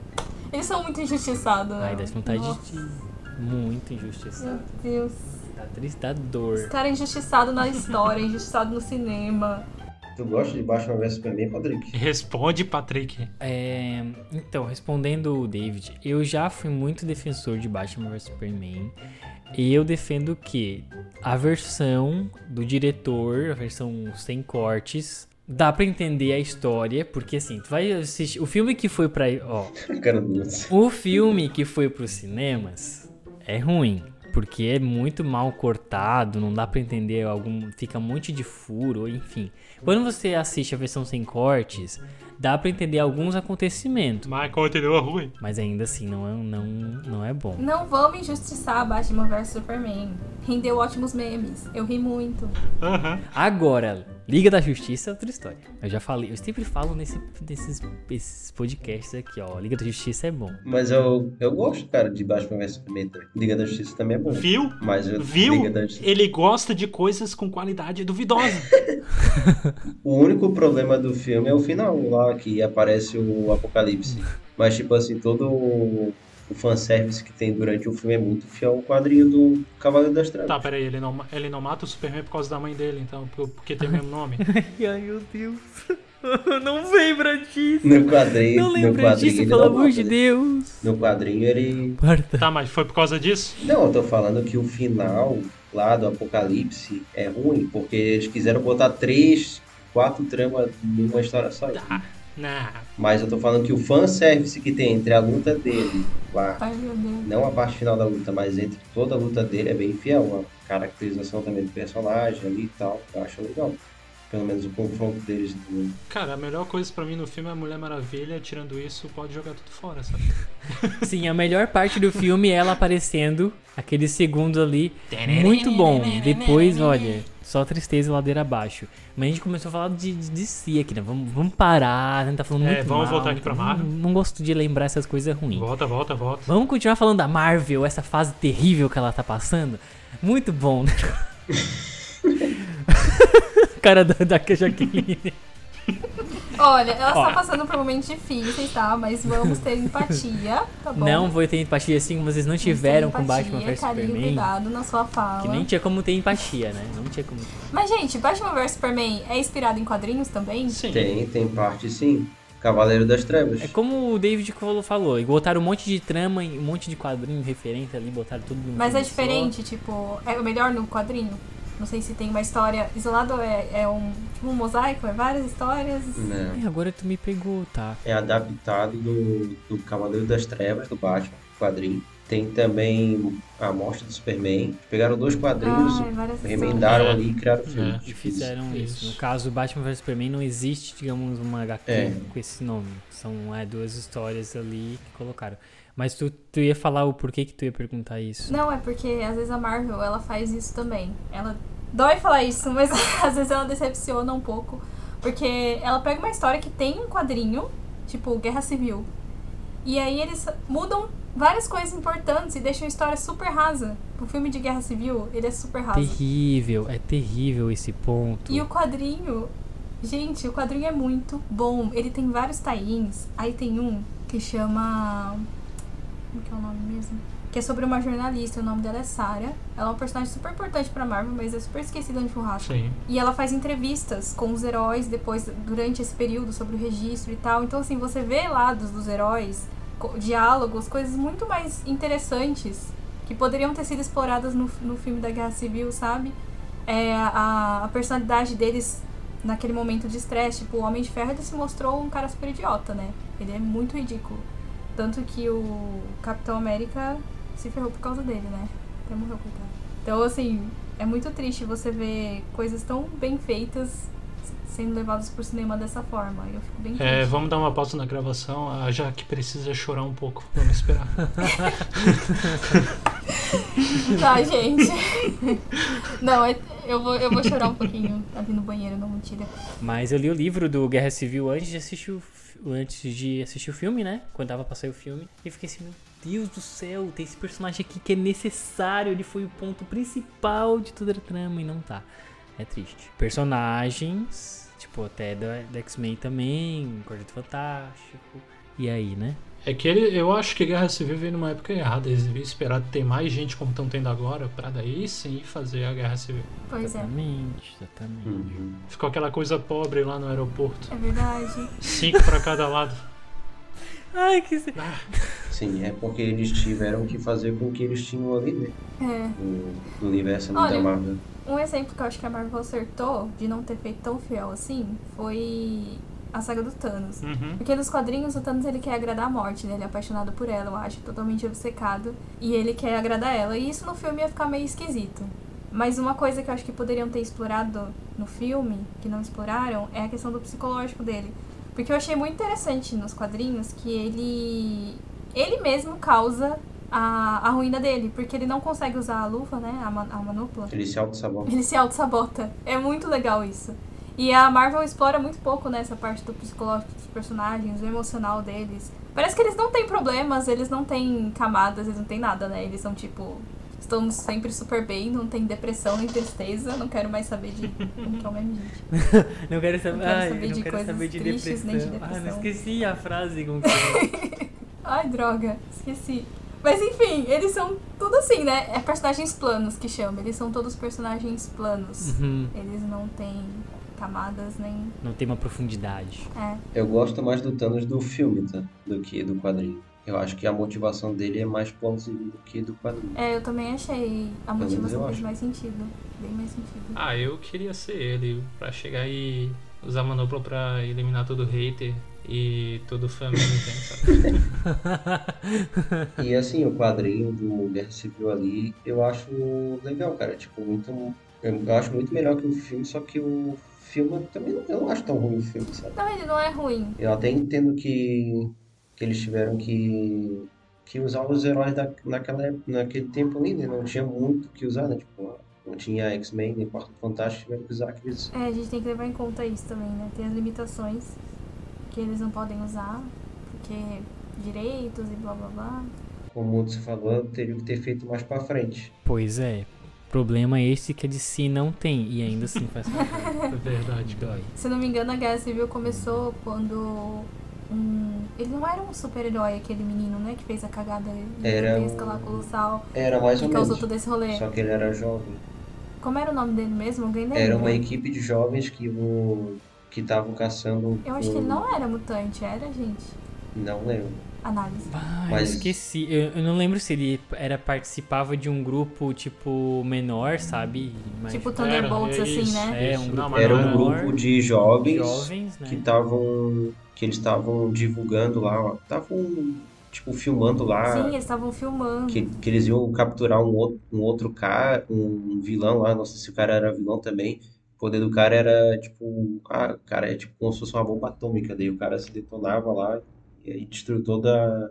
Eles são muito injustiçados, né? Aí dá vontade Nossa, de. Muito injustiçado. Meu Deus. Dá triste, dá Esse dor. cara é injustiçado na história, injustiçado no cinema. Tu gosta de Batman vs Superman, Patrick? Responde, Patrick. É, então, respondendo o David, eu já fui muito defensor de Batman vs Superman. E eu defendo que a versão do diretor, a versão sem cortes, dá pra entender a história, porque assim, tu vai assistir o filme que foi pra, ó, (laughs) o filme que foi pros cinemas é ruim, porque é muito mal cortado, não dá pra entender algum, fica um monte de furo, enfim. Quando você assiste a versão sem cortes, dá pra entender alguns acontecimentos, Mas continua ruim. mas ainda assim não é, não, não é bom. Não vamos injustiçar Batman vs Superman. Rendeu ótimos memes. Eu ri muito. Aham. Agora, Liga da Justiça é outra história. Eu já falei, eu sempre falo nesse, nesses, esses podcasts aqui, ó. Liga da Justiça é bom. Mas eu, eu gosto, cara, de Batman vs Superman também. Liga da Justiça também é bom. Viu? Mas eu, Viu? Liga da Justiça... Ele gosta de coisas com qualidade duvidosa. (laughs) O único problema do filme é o final, lá que aparece o Apocalipse. Mas, tipo assim, todo o, fanservice que tem durante o filme é muito fiel ao quadrinho do Cavaleiro das Trevas. Tá, peraí, ele não, ele não mata o Superman por causa da mãe dele, então, por- porque tem o mesmo nome. (laughs) Ai, meu Deus. (laughs) não lembra disso. No quadrinho, Não lembra quadrinho disso, ele pelo amor de? Deus. No quadrinho ele. Quarta. Tá, mas foi por causa disso? Não, eu tô falando que o final lá do Apocalipse é ruim, porque eles quiseram botar três, quatro tramas numa história só. Tá. Não. Mas eu tô falando que o fanservice que tem entre a luta dele Ai, não a parte final da luta, mas entre toda a luta dele é bem fiel. A caracterização também do personagem ali e tal, eu acho legal. Pelo menos o confronto deles. do- Cara, a melhor coisa pra mim no filme é a Mulher Maravilha. Tirando isso, pode jogar tudo fora, sabe? (laughs) Sim, a melhor parte do filme é ela aparecendo, aqueles segundos ali. Muito bom. Depois, olha, só tristeza e ladeira abaixo. Mas a gente começou a falar de, de, de si aqui, né? Vamos, vamos parar, a gente tá falando É, muito vamos mal, voltar aqui pra não- Marvel. Não, gosto de lembrar essas coisas ruins. Volta, volta, volta. Vamos continuar falando da Marvel, essa fase terrível que ela tá passando? Muito bom, né? (laughs) (laughs) Cara da, da Jaqueline. (laughs) Olha, ela Ó. está passando por momentos difíceis, tá? Mas vamos ter empatia, tá bom? Não vou ter empatia assim como vocês não tiveram com Batman vs carinho, Superman. cuidado na sua fala. Que nem tinha como ter empatia, né? Não tinha como ter. Mas, gente, Batman vs Superman é inspirado em quadrinhos também? Sim. Tem, tem parte sim. Cavaleiro das Trevas. É como o David Cole falou, e botaram um monte de trama, e um monte de quadrinho, referência ali, botaram tudo no Mas é filme só. diferente, tipo, é o melhor no quadrinho? Não sei se tem uma história isolada ou é, é um, tipo, um mosaico, é várias histórias. Não. Ai, agora tu me pegou, tá. É adaptado do, do Cavaleiro das Trevas, do Batman, quadrinho. Tem também a morte do Superman. Pegaram dois quadrinhos, Ah, é remendaram É. ali e criaram o filme. É. E fizeram isso. Isso. No caso, Batman vs Superman não existe, digamos, uma HQ É. com esse nome. São é, duas histórias ali que colocaram. Mas tu, tu ia falar o porquê que tu ia perguntar isso. Não, é porque às vezes a Marvel, ela faz isso também. Ela dói falar isso, (laughs) mas às vezes ela decepciona um pouco. Porque ela pega uma história que tem um quadrinho, tipo Guerra Civil. E aí eles mudam várias coisas importantes e deixam a história super rasa. O filme de Guerra Civil, ele é super raso. Terrível, é terrível esse ponto. E o quadrinho, gente, o quadrinho é muito bom. Ele tem vários tie-ins. Aí tem um que chama. Como que é o nome mesmo? Que é sobre uma jornalista, o nome dela é Sarah. Ela é uma personagem super importante pra Marvel, mas é super esquecida no churrasco. Sim. E ela faz entrevistas com os heróis depois, durante esse período, sobre o registro e tal. Então, assim, você vê lados dos heróis, diálogos, coisas muito mais interessantes que poderiam ter sido exploradas no, no filme da Guerra Civil, sabe? É, a, a personalidade deles naquele momento de estresse, tipo, o Homem de Ferro ele se mostrou um cara super idiota, né? Ele é muito ridículo. Tanto que o Capitão América se ferrou por causa dele, né? Até morreu, coitado. Então, assim, é muito triste você ver coisas tão bem feitas sendo levadas pro cinema dessa forma. Eu fico bem triste. É, vamos dar uma pausa na gravação, a Jaque precisa chorar um pouco. Vamos esperar. (laughs) Tá, gente. Não, é- eu vou, eu vou chorar um pouquinho ali no banheiro, não mentira. Mas eu li o livro do Guerra Civil antes de assistir o, antes de assistir o filme, né? Quando tava pra sair o filme. E fiquei assim, meu Deus do céu, tem esse personagem aqui que é necessário. Ele foi o ponto principal de toda a trama e não tá. É triste. Personagens, tipo, até da X-Men também, Quarteto Fantástico. E aí, né? É que ele, eu acho que Guerra Civil veio numa época errada. Eles deviam esperar ter mais gente como estão tendo agora, pra daí sim fazer a Guerra Civil. Pois é, Exatamente, exatamente. Uhum. Ficou aquela coisa pobre lá no aeroporto. é verdade. Cinco pra cada lado. (laughs) Ai, que. Sim, é porque eles tiveram que fazer com o que eles tinham ali, né? É. No, universo Olha, da Marvel. Um exemplo que eu acho que a Marvel acertou de não ter feito tão fiel assim foi a saga do Thanos. Uhum. Porque nos quadrinhos o Thanos ele quer agradar a morte, né? Ele é apaixonado por ela, eu acho, totalmente obcecado. E ele quer agradar ela. E isso no filme ia ficar meio esquisito. Mas uma coisa que eu acho que poderiam ter explorado no filme, que não exploraram, é a questão do psicológico dele. Porque eu achei muito interessante nos quadrinhos que ele. Ele mesmo causa a, a ruína dele. Porque ele não consegue usar a luva, né? A, ma- a manopla. Ele se auto-sabota. Ele se auto-sabota. É muito legal isso. E a Marvel explora muito pouco nessa parte do psicológico dos personagens, o emocional deles. Parece que eles não têm problemas, eles não têm camadas, eles não têm nada, né? Eles são tipo. Estamos sempre super bem, não tem depressão nem tristeza, não quero mais saber de. Como que é o meme, gente? (laughs) Não quero saber, Não quero ai, saber não de quero coisas saber de tristes, depressão. nem de Ah, não depressão. esqueci a frase como que. (laughs) Ai, droga, esqueci. Mas enfim, eles são tudo assim, né? É personagens planos que chama. Eles são todos personagens planos. Uhum. Eles não têm camadas nem. Não tem uma profundidade. É. Eu gosto mais do Thanos do filme, tá? Do que do quadrinho. Eu acho que a motivação dele é mais plausível do que do quadrinho. É, eu também achei a motivação fez acho. mais sentido. Bem mais sentido. Ah, eu queria ser ele, pra chegar e usar a manopla pra eliminar todo hater e todo fã mesmo, sabe? (laughs) E assim, o quadrinho do Guerra Civil ali, eu acho legal, cara. Tipo, muito. Eu eu acho muito melhor que o filme, só que o filme também não, eu não acho tão ruim o filme, sabe? Não, ele não é ruim. Eu até entendo que, que eles tiveram que, que usar os heróis da, naquela, naquele tempo ali, né? Não tinha muito o que usar, né? Tipo, não tinha X-Men nem Quarto Fantástico, tiveram que usar aqueles. É, a gente tem que levar em conta isso também, né? Tem as limitações que eles não podem usar, porque direitos e blá blá blá. Como você falou, teriam que ter feito mais pra frente. Pois é. Problema esse que a DC não tem e ainda assim faz (laughs) parte. É verdade. Dói. Se não me engano, a Guerra Civil começou quando um... Ele não era um super-herói, aquele menino, né? Que fez a cagada Era gigantesca um- lá, colossal. Era mais Que ou causou menos. todo esse rolê. Só que ele era jovem. Como era o nome dele mesmo? Alguém lembra? Era uma equipe de jovens que o que estavam caçando. Eu acho que um- ele não era mutante, era, gente? Não lembro. Análise. Ah, eu Mas- esqueci. Eu, eu não lembro se ele era participava de um grupo tipo menor, sabe? Mas, Tipo Thunderbolts, Era, assim, isso, né? É, um grupo Era um menor, grupo de jovens, jovens, né? que estavam que eles estavam divulgando lá, estavam tipo filmando lá Sim, eles estavam filmando. que, que eles iam capturar um outro, um outro cara, um vilão lá, não sei se o cara era vilão também. O poder do cara era tipo, ah, o cara é tipo como se fosse uma bomba atômica, daí o cara se detonava lá e aí destruiu toda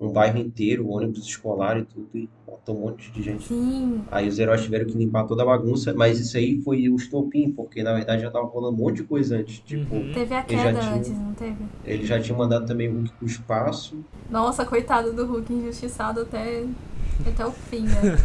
um bairro inteiro, ônibus escolar e tudo, e matou um monte de gente. Sim, Aí os heróis tiveram que limpar toda a bagunça, mas isso aí foi o estopim, porque na verdade já tava rolando um monte de coisa antes. Tipo, Uhum. teve a queda tinha- antes, não teve? ele já tinha mandado também o Hulk pro espaço. Nossa, coitado do Hulk, injustiçado até, até o fim, né?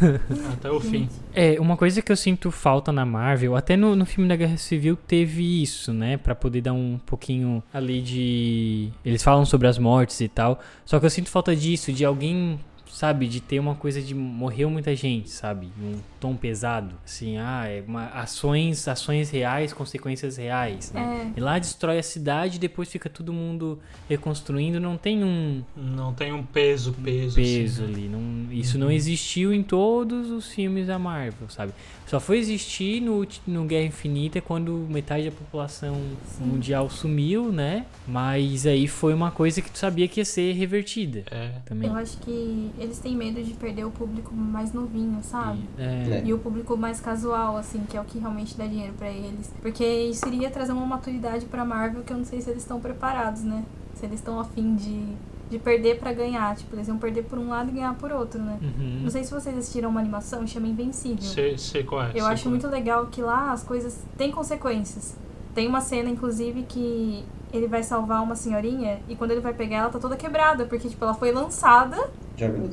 (laughs) Até o fim. É, uma coisa que eu sinto falta na Marvel, até no, no filme da Guerra Civil teve isso, né? Pra poder dar um pouquinho ali de. Eles falam sobre as mortes e tal. Só que eu sinto falta disso, de alguém, sabe? De ter uma coisa de morreu muita gente, sabe? Um tom pesado. Assim, ah, é uma, ações, ações reais, consequências reais, né? É. E lá destrói a cidade, depois fica todo mundo reconstruindo, não tem um Não tem um peso, peso. peso assim, né? ali. Não, isso não existiu em todos os filmes da Marvel, sabe? Só foi existir no, no Guerra Infinita quando metade da população mundial sumiu, né? Mas aí foi uma coisa que tu sabia que ia ser revertida É. também. Eu acho que eles têm medo de perder o público mais novinho, sabe? É, É. E o público mais casual, assim, que é o que realmente dá dinheiro pra eles. Porque isso iria trazer uma maturidade pra Marvel que eu não sei se eles estão preparados, né? Se eles estão afim de, de perder pra ganhar. Tipo, eles iam perder por um lado e ganhar por outro, né? Uhum. Não sei se vocês assistiram uma animação, chama Invencível. Sei, sei qual é. Eu sei acho qual é. muito legal que lá as coisas têm consequências. Tem uma cena, inclusive, que ele vai salvar uma senhorinha e quando ele vai pegar ela tá toda quebrada, porque, tipo, ela foi lançada,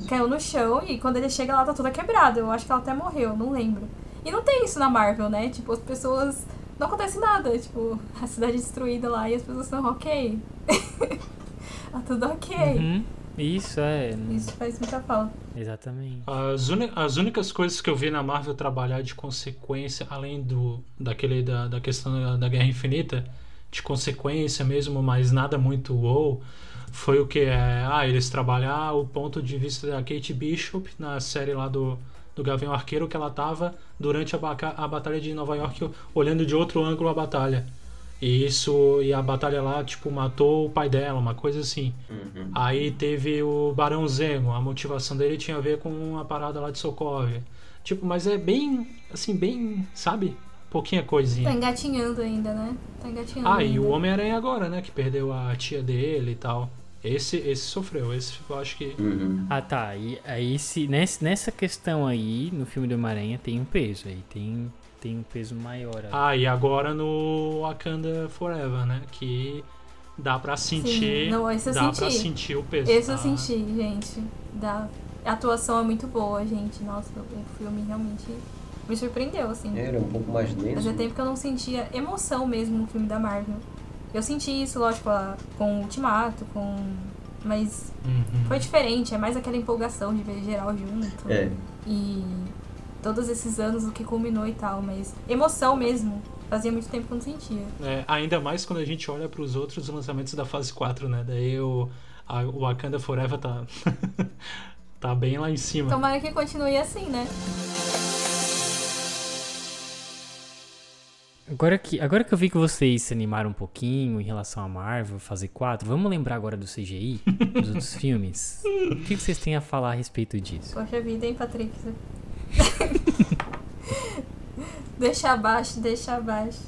caiu no chão e quando ele chega ela tá toda quebrada. Eu acho que ela até morreu, não lembro. E não tem isso na Marvel, né? Tipo, as pessoas. Não acontece nada. Tipo, a cidade destruída lá e as pessoas são ok. (laughs) tá tudo ok. Uhum. Isso é. Isso faz muita falta. Exatamente. As, as únicas coisas que eu vi na Marvel trabalhar de consequência, além do daquele da, da questão da, da Guerra Infinita, de consequência mesmo, mas nada muito wow, foi o que é, ah, eles trabalhar o ponto de vista da Kate Bishop na série lá do do Gavião Arqueiro que ela tava durante a, a batalha de Nova York olhando de outro ângulo a batalha. E isso e a batalha lá tipo matou o pai dela, uma coisa assim. Uhum. Aí teve o Barão Zemo, a motivação dele tinha a ver com uma parada lá de Sokovia. Tipo, mas é bem, assim, bem, sabe? Pouquinha Tá coisinha. engatinhando ainda, né? Tá engatinhando. Ah, e ainda. o Homem-Aranha agora, né? Que perdeu a tia dele e tal. Esse, esse sofreu, esse eu acho que. Uhum. Ah, tá. E aí, se, nesse, nessa questão aí, no filme do Homem-Aranha, tem um peso. Aí tem, tem um peso maior. aí. Ah, e agora no Wakanda Forever, né? Que dá pra sentir. Sim, não, esse eu dá pra senti. sentir o peso. Esse eu tá? senti, gente. Da... A atuação é muito boa, gente. Nossa, o filme realmente me surpreendeu, assim. Era um pouco mais denso. Fazia tempo que eu não sentia emoção mesmo no filme da Marvel. Eu senti isso, lógico, com o Ultimato, com. Mas Uhum. foi diferente, é mais aquela empolgação de ver geral junto. É. E todos esses anos o que culminou e tal, mas emoção mesmo. Fazia muito tempo que eu não sentia. É, ainda mais quando a gente olha para os outros lançamentos da fase 4, né? Daí o, a, o Wakanda Forever tá, (laughs) tá bem lá em cima. Tomara que continue assim, né? Agora que, agora que eu vi que vocês se animaram um pouquinho em relação a Marvel, fazer 4, vamos lembrar agora do CGI, dos outros (laughs) filmes? O que que vocês têm a falar a respeito disso? Poxa vida, hein, Patrick? (laughs) deixa abaixo, deixa abaixo.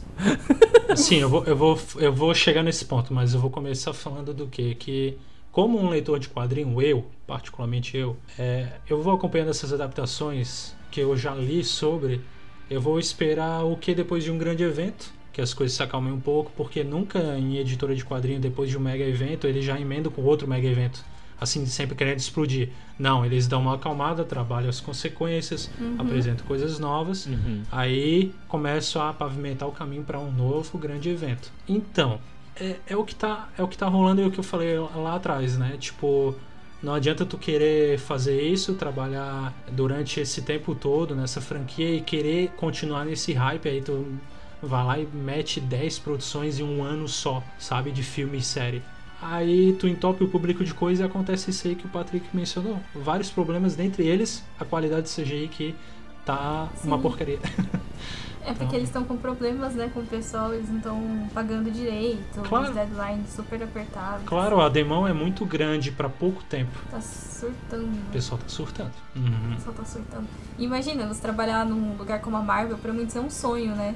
Sim, eu vou, eu, vou, eu vou chegar nesse ponto, mas eu vou começar falando do quê? Que, como um leitor de quadrinho, eu, particularmente eu, é, eu vou acompanhando essas adaptações que eu já li sobre. Eu vou esperar o que depois de um grande evento, que as coisas se acalmem um pouco, porque nunca em editora de quadrinho, depois de um mega evento, ele já emenda com outro mega evento. Assim, sempre querendo explodir. Não, eles dão uma acalmada, trabalham as consequências, apresentam coisas novas, Uhum. aí começam a pavimentar o caminho para um novo grande evento. Então, é, é o que tá é o que tá rolando e o que eu falei lá atrás, né? Tipo, não adianta tu querer fazer isso, trabalhar durante esse tempo todo nessa franquia e querer continuar nesse hype aí tu vai lá e mete 10 produções em um ano só, sabe, de filme e série. Aí tu entope o público de coisa e acontece isso aí que o Patrick mencionou. Vários problemas, dentre eles a qualidade de CGI que tá uma Sim. porcaria. É porque eles estão com problemas, né, com o pessoal, eles não estão pagando direito, Claro. os deadlines super apertados. Claro, a demão é muito grande pra pouco tempo. Tá surtando. O pessoal tá surtando. O Uhum. pessoal tá surtando. Imagina, você trabalhar num lugar como a Marvel, pra muitos é um sonho, né?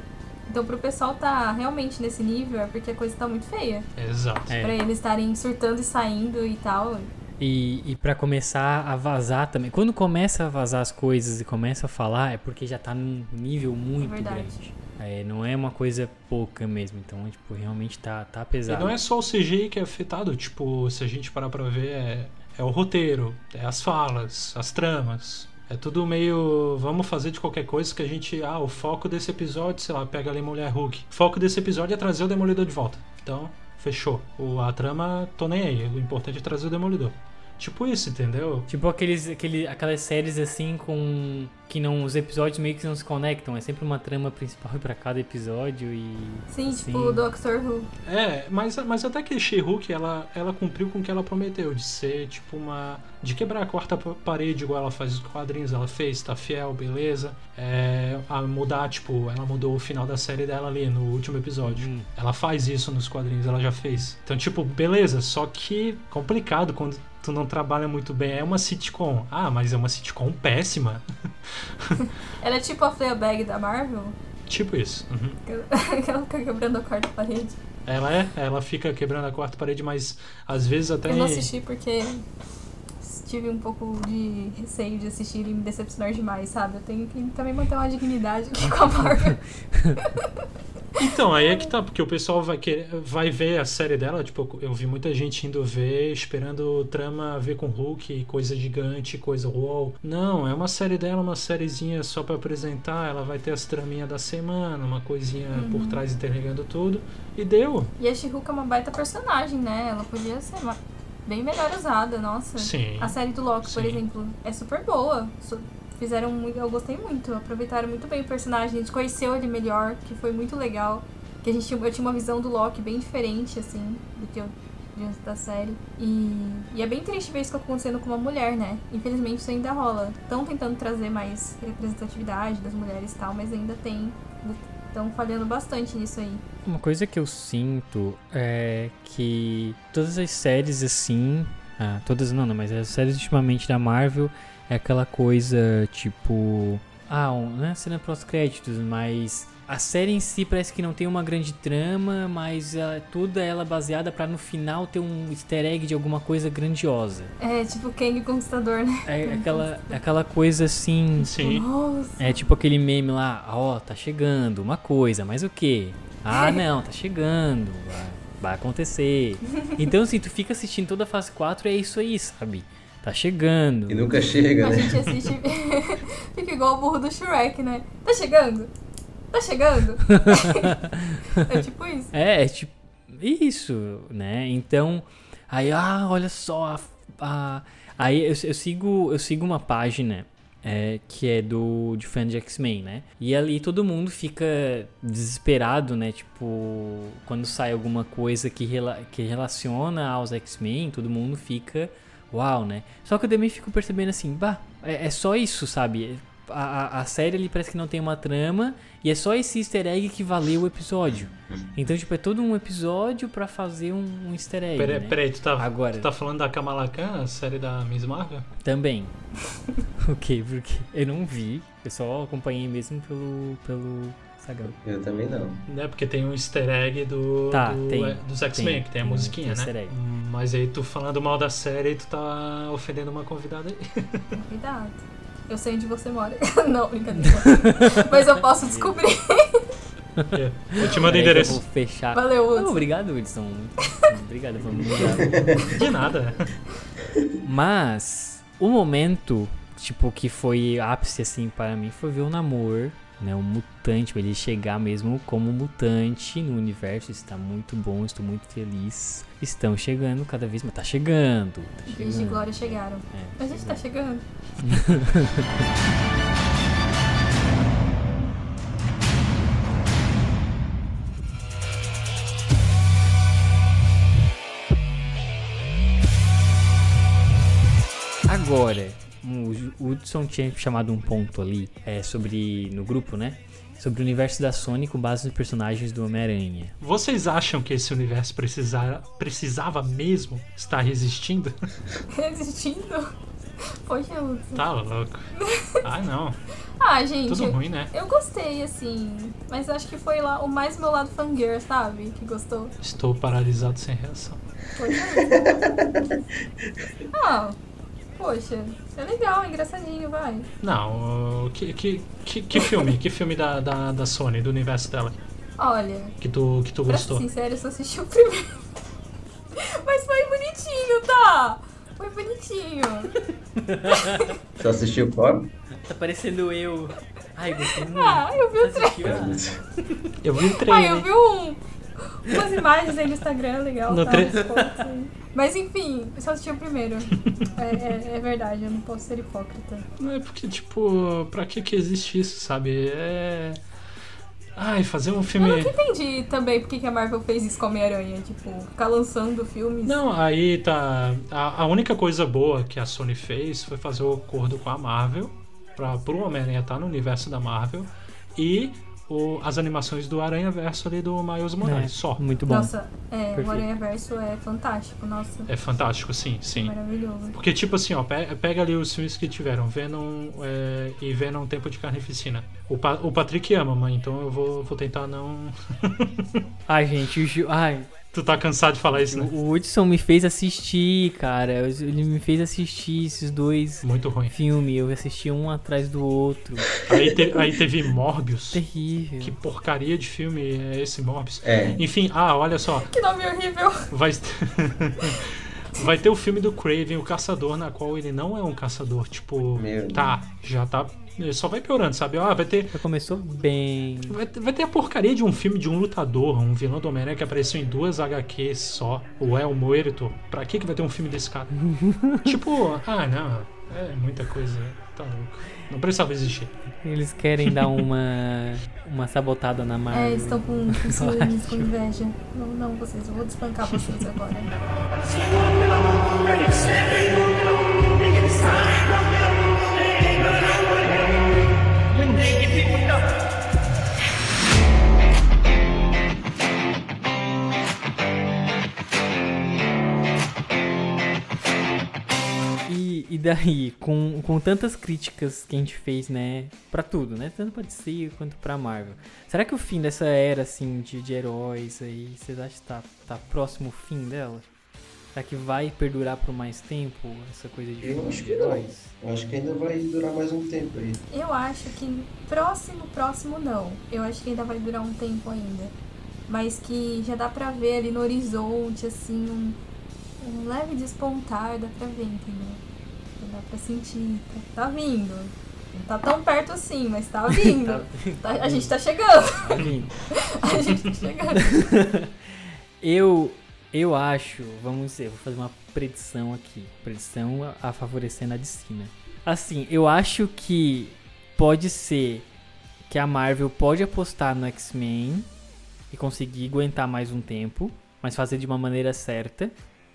Então pro pessoal tá realmente nesse nível é porque a coisa tá muito feia. Exato. É. Pra eles estarem surtando e saindo e tal. E, e para começar a vazar também. Quando começa a vazar as coisas e começa a falar, é porque já tá num nível muito Verdade. grande. É, não é uma coisa pouca mesmo. Então, tipo, realmente tá, tá E pesado. não é só o CGI que é afetado, tipo, se a gente parar pra ver, é, é o roteiro, é as falas, as tramas. É tudo meio. Vamos fazer de qualquer coisa que a gente. Ah, o foco desse episódio, sei lá, pega ali Mulher Hulk. O foco desse episódio é trazer o Demolidor de volta. Então, fechou. O, a trama, tô nem aí. O importante é trazer o Demolidor. Tipo isso, entendeu? Tipo aqueles, aquele, aquelas séries assim com. que não. Os episódios meio que não se conectam. É sempre uma trama principal pra cada episódio e. Sim, Sim. tipo o Doctor Who. É, mas, mas até que She-Hulk, ela, ela cumpriu com o que ela prometeu, de ser tipo uma. de quebrar a quarta pa- parede, igual ela faz os quadrinhos, ela fez, tá fiel, beleza. É, a mudar, tipo, ela mudou o final da série dela ali no último episódio. Hum. Ela faz isso nos quadrinhos, ela já fez. Então, tipo, beleza, só que complicado quando não trabalha muito bem. É uma sitcom. Ah, mas é uma sitcom péssima. (laughs) Ela é tipo a Fleabag da Marvel. Tipo isso. Uhum. que (laughs) ela fica quebrando a quarta parede. Ela é, ela fica quebrando a quarta parede, mas às vezes até. Eu não assisti porque tive um pouco de receio de assistir e me decepcionar demais, sabe? Eu tenho que também manter uma dignidade aqui com a Marvel. (laughs) Então, aí é que tá, porque o pessoal vai querer, vai ver a série dela, tipo, eu vi muita gente indo ver, esperando trama a ver com Hulk, coisa gigante, coisa uou. Não, é uma série dela, uma sériezinha só pra apresentar, ela vai ter as traminhas da semana, uma coisinha por trás interligando tudo, e deu. E a She-Hulk é uma baita personagem, né? Ela podia ser bem melhor usada, nossa. Sim. A série do Loki, por Sim. exemplo, é super boa. Fizeram muito, eu gostei muito, aproveitaram muito bem o personagem, a gente conheceu ele melhor, que foi muito legal. Que a gente eu tinha uma visão do Loki bem diferente, assim, do que eu diante da série. E, e é bem triste ver isso acontecendo com uma mulher, né? Infelizmente isso ainda rola. Estão tentando trazer mais representatividade das mulheres e tal, mas ainda tem. Estão falhando bastante nisso aí. Uma coisa que eu sinto é que todas as séries assim. Ah, todas não, não, mas as séries ultimamente da Marvel é aquela coisa tipo. Ah, não é cena pós-créditos, mas a série em si parece que não tem uma grande trama, mas ela, toda ela baseada pra no final ter um easter egg de alguma coisa grandiosa. É tipo Kang Conquistador, né? É aquela, aquela coisa assim. Sim. Nossa. É tipo aquele meme lá, ó, tá chegando uma coisa, mas o quê? Ah, não, tá chegando, vai, vai acontecer. (laughs) Então, assim, tu fica assistindo toda a fase 4 e é isso aí, sabe? Tá chegando. E nunca chega, A né? gente assiste. (laughs) Fica igual o burro do Shrek, né? Tá chegando? Tá chegando? (laughs) é tipo isso. É, é tipo isso, né? Então, aí, ah, olha só, a, a- aí eu, eu sigo, eu sigo uma página é, que é do de fã de X-Men, né? E ali todo mundo fica desesperado, né? Tipo, quando sai alguma coisa que, rela, que relaciona aos X-Men, todo mundo fica uau, né? Só que eu também fico percebendo assim, bah, é, é só isso, sabe? A, a, a série ali parece que não tem uma trama e é só esse easter egg que valeu o episódio. Então, tipo, é todo um episódio pra fazer um, um easter egg. Peraí, né? peraí, tu tá, Agora. tu tá falando da Kamala Khan, a série da Miss Marvel? Também. (laughs) ok, porque eu não vi, eu só acompanhei mesmo pelo, pelo Instagram. Eu também não. Né? Porque tem um easter egg do, Tá, do- tem, é, dos X-Men, que tem a musiquinha, tem né? egg. Mas aí tu falando mal da série, tu tá ofendendo uma convidada aí. (laughs) Cuidado. Eu sei onde você mora. (laughs) Não, brincadeira. Mas eu posso descobrir. Eu te mando o endereço. vou fechar. Valeu, Hudson. obrigado, Wilson. Obrigado, vamos (laughs) mudar. De nada. Mas o momento, tipo, que foi ápice, assim, para mim, foi ver o Namor, né? O mutante, ele chegar mesmo como mutante no universo. Está muito bom, estou muito feliz. Estão chegando cada vez mais. Tá chegando. Tá Dias de chegando. glória chegaram. É, A gente tá chegando. Agora, o Hudson tinha chamado um ponto ali é, sobre. no grupo, né? Sobre o universo da Sony com base nos personagens do Homem-Aranha. Vocês acham que esse universo precisar, precisava mesmo estar resistindo? (laughs) Resistindo. Poxa, Hudson. Tá louco. Ah, não. (laughs) Ah, gente. Tudo ruim, né? Eu gostei, assim. Mas acho que foi lá o mais meu lado fangirl, sabe? Que gostou. Estou paralisado sem reação. Poxa. (laughs) ah, poxa. É legal, é engraçadinho, vai. Não, que, que, que, que filme? Que filme da, da, da Sony, do universo dela, Olha, que tu, que tu pra gostou? ser sincero, eu só assisti o primeiro. (laughs) Mas foi bonitinho, tá? Foi bonitinho. Você assistiu o qual? Tá parecendo eu. Ai, gostei muito. Ah, eu vi o trailer. Eu vi o Ah, trailer. eu vi um, (laughs) umas imagens aí no Instagram, legal. No tá, aí. Mas enfim, eu só assisti o primeiro. É, é- é verdade, eu não posso ser hipócrita. Não é porque, tipo, pra que que existe isso, sabe? É. Ai, fazer um Eu filme. nunca entendi também porque que a Marvel fez isso com Homem-Aranha. Tipo, ficar lançando filmes. Não, aí tá. A, a única coisa boa que a Sony fez foi fazer o acordo com a Marvel para pro Homem-Aranha estar no universo da Marvel e o- as animações do Aranha Verso ali do Miles Morales. É, Só. Muito bom. Nossa, é, o. Aranha Verso é fantástico, nossa. É fantástico, sim, sim. Maravilhoso. Porque, tipo assim, ó, pe- pega ali os filmes que tiveram Venom é, e Venom Tempo de Carnificina. O, Pa- o Patrick ama, mãe, então eu vou, vou tentar não. (laughs) Ai, gente, o Gil. Ai, Tu tá cansado de falar isso, né? o Hudson me fez assistir, cara. Ele me fez assistir esses dois Muito ruim. filmes. Eu assisti um atrás do outro. Aí, te- aí teve Morbius. Terrível. Que porcaria de filme é esse Morbius? É, Enfim, ah, olha só. Que nome horrível. Vai, (laughs) vai ter o filme do Craven, o caçador, na qual ele não é um caçador. Tipo, Meu tá, já tá. Só vai piorando, sabe? Ah, vai ter. Já começou bem. Vai ter, vai ter a porcaria de um filme de um lutador, um vilão do Homem-Aranha que apareceu em duas HQs só, o El Muerto. Pra que, que vai ter um filme desse cara? tipo, ah, não, é muita coisa, tá louco. Não precisava existir. Eles querem dar uma uma sabotada na Marvel. É, estão com, com ciúmes, com inveja. Não, não, vocês, eu vou despancar vocês agora. E, daí, com, com tantas críticas que a gente fez, né, pra tudo, né, tanto pra DC quanto pra Marvel, será que o fim dessa era, assim, de, de heróis aí, vocês acham que tá, tá próximo o fim dela? Será que vai perdurar por mais tempo, essa coisa de Eu acho de que não. eu acho que ainda vai durar mais um tempo aí. Eu acho que próximo, próximo não. Eu acho que ainda vai durar um tempo ainda. Mas que já dá pra ver ali no horizonte, assim, um, um leve despontar, dá pra ver, entendeu? Já dá pra sentir. Tá, tá vindo. Não tá tão perto assim, mas tá (laughs) vindo. Tá- Tá- a gente tá chegando. tá vindo. (laughs) A gente tá chegando. (laughs) Eu, eu acho, vamos dizer, vou fazer uma predição aqui. Predição a, a favorecendo a DC, né? Assim, eu acho que pode ser que a Marvel pode apostar no X-Men e conseguir aguentar mais um tempo, mas fazer de uma maneira certa.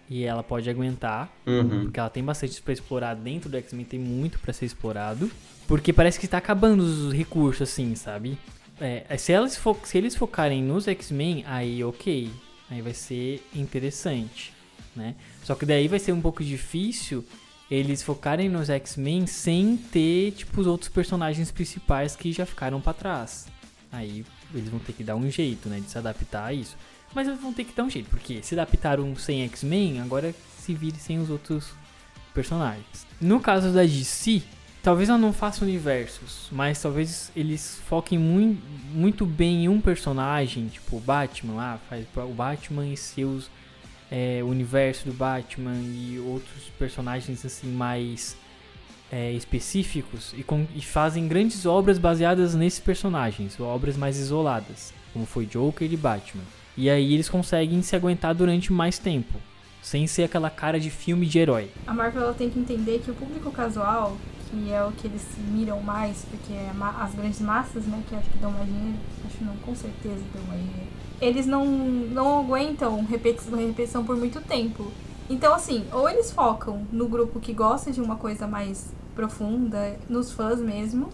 E ela pode aguentar, Uhum. porque ela tem bastante pra explorar dentro do X-Men, tem muito pra ser explorado. Porque parece que tá acabando os recursos, assim, sabe? É, se, elas se eles focarem nos X-Men, aí ok. Aí vai ser interessante, né? Só que daí vai ser um pouco difícil eles focarem nos X-Men sem ter, tipo, os outros personagens principais que já ficaram pra trás. Aí eles vão ter que dar um jeito, né, de se adaptar a isso. Mas eles vão ter que dar um jeito, porque se adaptaram sem X-Men, agora se vire sem os outros personagens. No caso da DC, talvez ela não faça universos, mas talvez eles foquem mui- muito bem em um personagem, tipo o Batman lá, faz o Batman e seus é, o universo do Batman e outros personagens assim mais é, específicos e, com, e fazem grandes obras baseadas nesses personagens, obras mais isoladas, como foi Joker e Batman. E aí eles conseguem se aguentar durante mais tempo, sem ser aquela cara de filme de herói. A Marvel ela tem que entender que o público casual, que é o que eles miram mais, porque é as grandes massas, né, que acho que dão mais dinheiro, acho não, com certeza dão mais dinheiro, eles não, não aguentam repetição, repetição por muito tempo. Então, assim, ou eles focam no grupo que gosta de uma coisa mais profunda, nos fãs mesmo,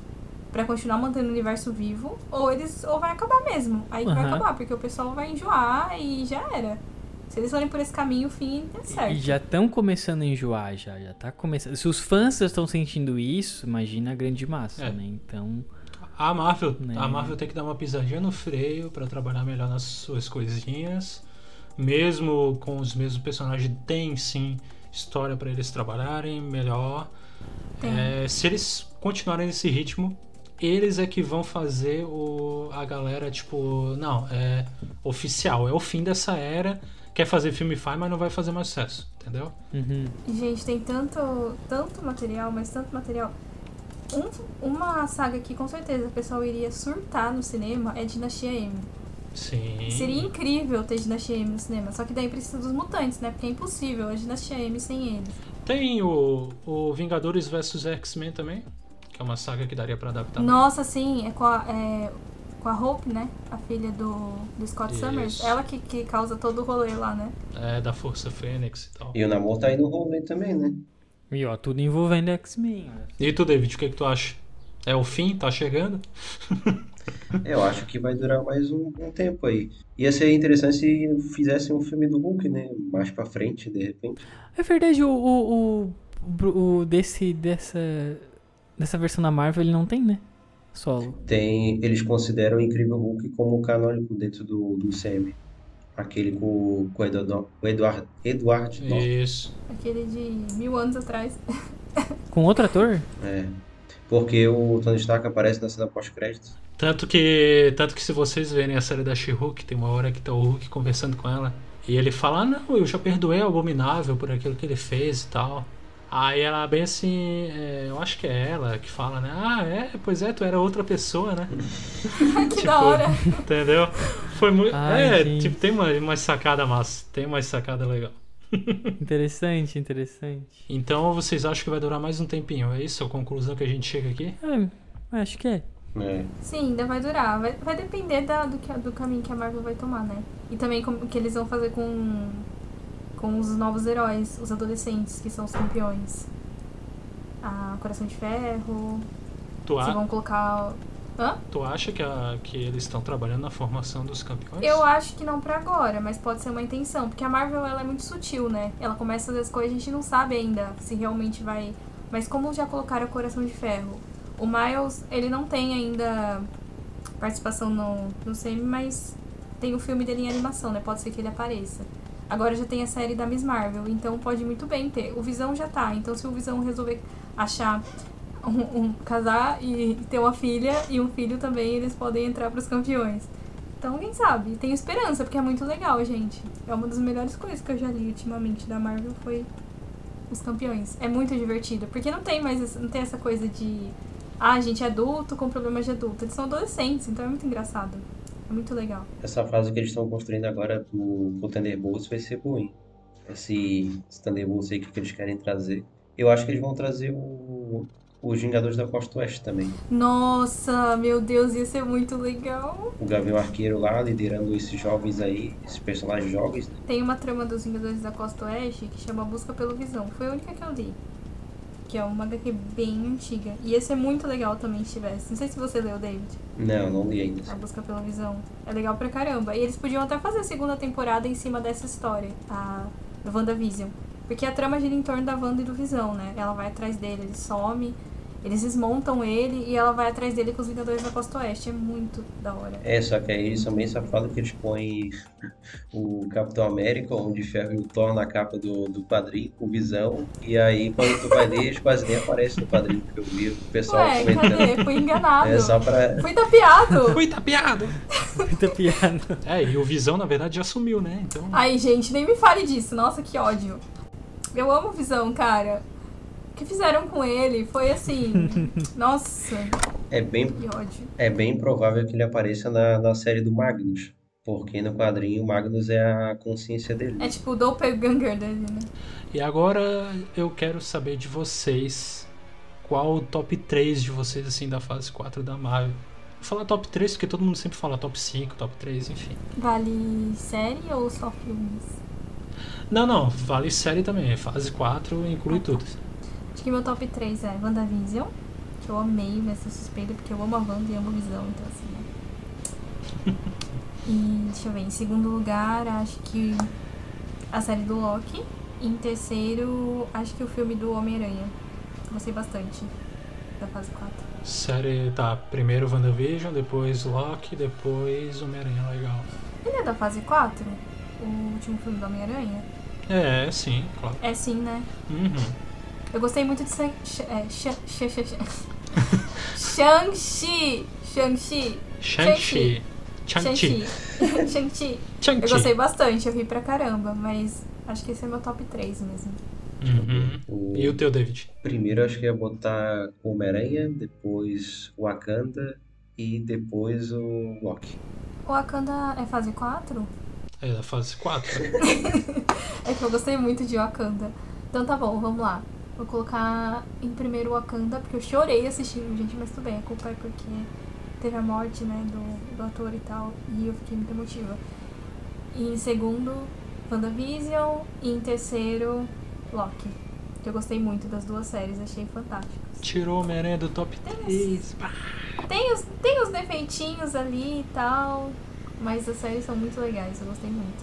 para continuar mantendo o universo vivo, ou eles ou vai acabar mesmo. Aí uhum. vai acabar, porque o pessoal vai enjoar e já era. Se eles forem por esse caminho, o fim é certo. E já estão começando a enjoar, já, já tá começando. Se os fãs estão sentindo isso, imagina a grande massa, é. né? Então, a Marvel, né? a Marvel tem que dar uma pisadinha no freio para trabalhar melhor nas suas coisinhas. Mesmo com os mesmos personagens, tem sim história para eles trabalharem melhor. É, se eles continuarem nesse ritmo, eles é que vão fazer o, a galera, tipo, não, é oficial, é o fim dessa era. Quer fazer filme faz, mas não vai fazer mais sucesso, entendeu? Uhum. Gente, tem tanto, tanto material, mas tanto material. Um, uma saga que com certeza o pessoal iria surtar no cinema é Dinastia M. Sim. Seria incrível ter Dinastia M no cinema, só que daí precisa dos mutantes, né? Porque é impossível a Dinastia M sem eles. Tem o, o Vingadores vs X-Men também, que é uma saga que daria para adaptar. Nossa, sim, é com a, é, com a Hope, né? A filha do, do Scott Isso. Summers. Ela que, que causa todo o rolê lá, né? É, da Força Fênix e tal. E o namoro tá aí no rolê também, né? E ó, tudo envolvendo X-Men. E tu, David, o que, que tu acha? É o fim? Tá chegando? (laughs) Eu acho que vai durar mais um, um, tempo aí. Ia ser interessante se fizessem um filme do Hulk, né? Mais pra frente, de repente. É verdade, o, o, o, o desse, dessa, dessa versão da Marvel ele não tem, né? Solo. Tem, eles consideram o Incrível Hulk como canônico dentro do, do CM. Aquele com, com o Eduardo, Eduardo, Eduardo Isso. Aquele de mil anos atrás. (laughs) Com outro ator? É. Porque o Tony Stark aparece na cena pós-crédito. Tanto que, tanto que se vocês verem a série da She-Hulk, tem uma hora que tá o Hulk conversando com ela. E ele fala, ah, não, eu já perdoei o Abominável por aquilo que ele fez e tal. Aí ela bem assim, é, eu acho que é ela que fala, né? Ah, é, pois é, tu era outra pessoa, né? (laughs) que tipo, da hora. Entendeu? Foi muito. é, gente. tipo, tem uma, uma sacada massa, tem uma sacada legal. (laughs) interessante, interessante. Então vocês acham que vai durar mais um tempinho? É isso a conclusão que a gente chega aqui? É, acho que é. É. Sim, ainda vai durar. Vai, vai depender da, do, que, do caminho que a Marvel vai tomar, né? E também o que eles vão fazer com com os novos heróis, os adolescentes, que são os campeões. A Coração de Ferro. Tu a... vão colocar. Hã? Tu acha que, a, que eles estão trabalhando na formação dos campeões? Eu acho que não para agora, mas pode ser uma intenção. Porque a Marvel ela é muito sutil, né? Ela começa a fazer as coisas a gente não sabe ainda se realmente vai. Mas como já colocaram Coração de Ferro, o Miles, ele não tem ainda participação no, no semi, mas tem o filme dele em animação, né? Pode ser que ele apareça. Agora já tem a série da Miss Marvel, então pode muito bem ter. O Visão já tá, então se o Visão resolver achar um, um casar e ter uma filha e um filho também, eles podem entrar para os campeões. Então, quem sabe? Tenho esperança, porque é muito legal, gente. É uma das melhores coisas que eu já li ultimamente da Marvel foi os campeões. É muito divertido, porque não tem mais não tem essa coisa de ah, gente é adulto com problemas de adulto. Eles são adolescentes, então é muito engraçado. É muito legal. Essa fase que eles estão construindo agora pro, pro Thunderbolts vai ser ruim. Esse, esse Thunderbolts aí que eles querem trazer. Eu acho que eles vão trazer o, os Vingadores da Costa Oeste também. Nossa, meu Deus, ia ser muito legal. O Gavião Arqueiro lá, liderando esses jovens aí, esses personagens jovens. Né? Tem uma trama dos Vingadores da Costa Oeste que chama Busca pelo Visão. Foi a única que eu li que é uma HQ bem antiga. E esse é muito legal também se tivesse. Não sei se você leu, David. Não, não li ainda. A Busca pela Visão. É legal pra caramba. E eles podiam até fazer a segunda temporada em cima dessa história, a WandaVision. Porque a trama gira em torno da Wanda e do Visão, né? Ela vai atrás dele, ele some. Eles desmontam ele e ela vai atrás dele com os Vingadores da Costa Oeste. É muito da hora. É, só que aí eles são bem safados que eles põem o Capitão América, o Homem de Ferro e o Thor na capa do, do quadrinho, com visão. E aí, quando tu vai ler, eles quase nem aparecem no quadrinho, porque eu vi o pessoal Ué, comentando. cadê? Fui enganado. É só pra. Fui tapeado. (laughs) Fui tapeado! Muita piada. É, e o Visão, na verdade, já sumiu, né? Então. Ai, gente, nem me fale disso. Nossa, que ódio. Eu amo o Visão, cara. O que fizeram com ele foi assim. (laughs) Nossa, É bem, que ódio. é bem provável que ele apareça na, na série do Magnus. Porque no quadrinho o Magnus é a consciência dele. É tipo o doppelganger dele, né? E agora eu quero saber de vocês qual o top 3 de vocês, assim, da fase 4 da Marvel. Vou falar top 3 porque todo mundo sempre fala top 5, top 3, enfim. Vale série ou só filmes? Não, não, vale série também. Fase 4 inclui tudo. Acho que meu top 3 é WandaVision, que eu amei, vai ser suspeita, porque eu amo a Wanda e amo a Visão, então assim, né? (laughs) E deixa eu ver, em segundo lugar, acho que a série do Loki. E em terceiro, acho que o filme do Homem-Aranha. Gostei bastante da fase 4. Série, tá, primeiro WandaVision, depois Loki, depois Homem-Aranha, legal. Ele é da fase 4? O último filme do Homem-Aranha? É, sim, claro. É sim, né? Uhum. Eu gostei muito de San- Sh- é, Sh- Sh- Sh- Sh- Shang-Chi! Shang-Chi! Shang-Chi. Shang-Chi. (laughs) Shang-Chi. Shang-Chi. Eu gostei bastante, eu ri pra caramba, mas acho que esse é meu top 3 mesmo. Uhum. O E o teu, David? primeiro eu acho que ia botar o Homem-Aranha, depois o Wakanda e depois o Loki. O Wakanda é fase 4? É da fase 4. (laughs) É que eu gostei muito de Wakanda. Então tá bom, vamos lá. Vou colocar em primeiro Wakanda, porque eu chorei assistindo, gente, mas tudo bem, a culpa é porque teve a morte, né, do, do ator e tal, e eu fiquei muito emotiva. E em segundo, WandaVision, e em terceiro, Loki. Que eu gostei muito das duas séries, achei fantásticas. Tirou o Homem-Aranha do top 3. Tem os, tem os defeitinhos ali e tal, mas as séries são muito legais, eu gostei muito.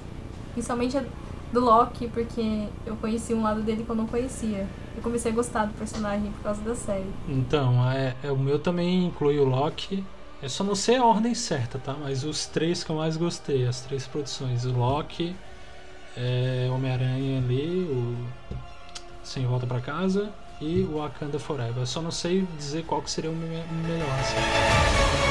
Principalmente a do Loki, porque eu conheci um lado dele que eu não conhecia. Eu comecei a gostar do personagem por causa da série. Então, é, é, o meu também inclui o Loki. Eu só não sei a ordem certa, tá? Mas os três que eu mais gostei, as três produções. O Loki, é, Homem-Aranha ali, o Sem Volta pra Casa e o Wakanda Forever. Eu só não sei dizer qual que seria o me- melhor. assim.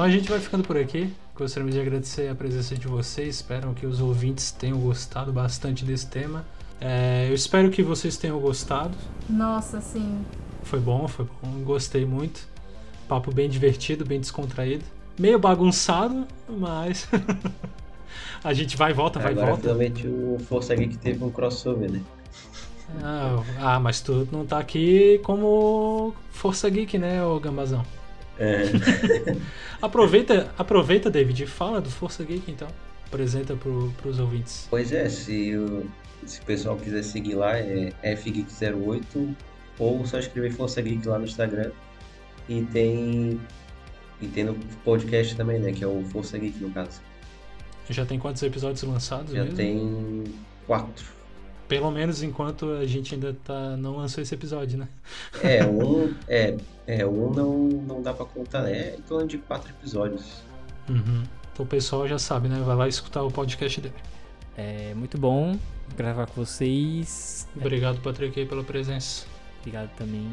Então a gente vai ficando por aqui. Gostaríamos de agradecer a presença de vocês. Espero que os ouvintes tenham gostado bastante desse tema. É, eu espero que vocês tenham gostado. Nossa, assim. Foi bom, foi bom. Gostei muito. Papo bem divertido, bem descontraído. Meio bagunçado, mas. (laughs) a gente vai e volta, vai e volta. finalmente o Força Geek teve um crossover, né? Ah, ah, mas tu não tá aqui como Força Geek, né, ô Gambazão? É, (laughs) Aproveita, aproveita, David, e fala do Força Geek então. Apresenta pro, pros ouvintes. pois é, se o, se o pessoal quiser seguir lá é fgeek08 ou só escrever Força Geek lá no Instagram. E tem e tem no podcast também, né, que é o Força Geek no caso. Já tem quantos episódios lançados Já mesmo? tem quatro. Pelo menos enquanto a gente ainda tá, não lançou esse episódio, né? É, um é, é um não não dá pra contar, né? É em torno de quatro episódios. Uhum. Então o pessoal já sabe, né? Vai lá escutar o podcast dele. É muito bom gravar com vocês. Obrigado, Patrick, aí pela presença. Obrigado também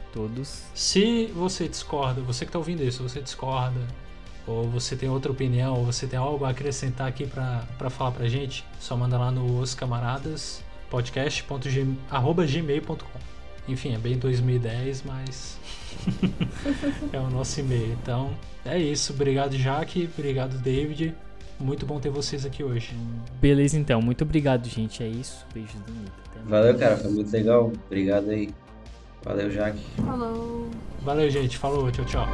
a todos. Se você discorda, você que tá ouvindo isso, você discorda, ou você tem outra opinião, ou você tem algo a acrescentar aqui pra, pra falar pra gente, só manda lá no Os Camaradas podcast.gmail.com. Enfim, é bem 2010, mas (laughs) é o nosso e-mail. Então, é isso. Obrigado, Jaque. Obrigado, David. Muito bom ter vocês aqui hoje. Beleza, então. Muito obrigado, gente. É isso. Beijos do. Valeu, cara, foi muito legal. Obrigado aí. Valeu, Jaque. Falou! Valeu, gente. Falou. Tchau, tchau.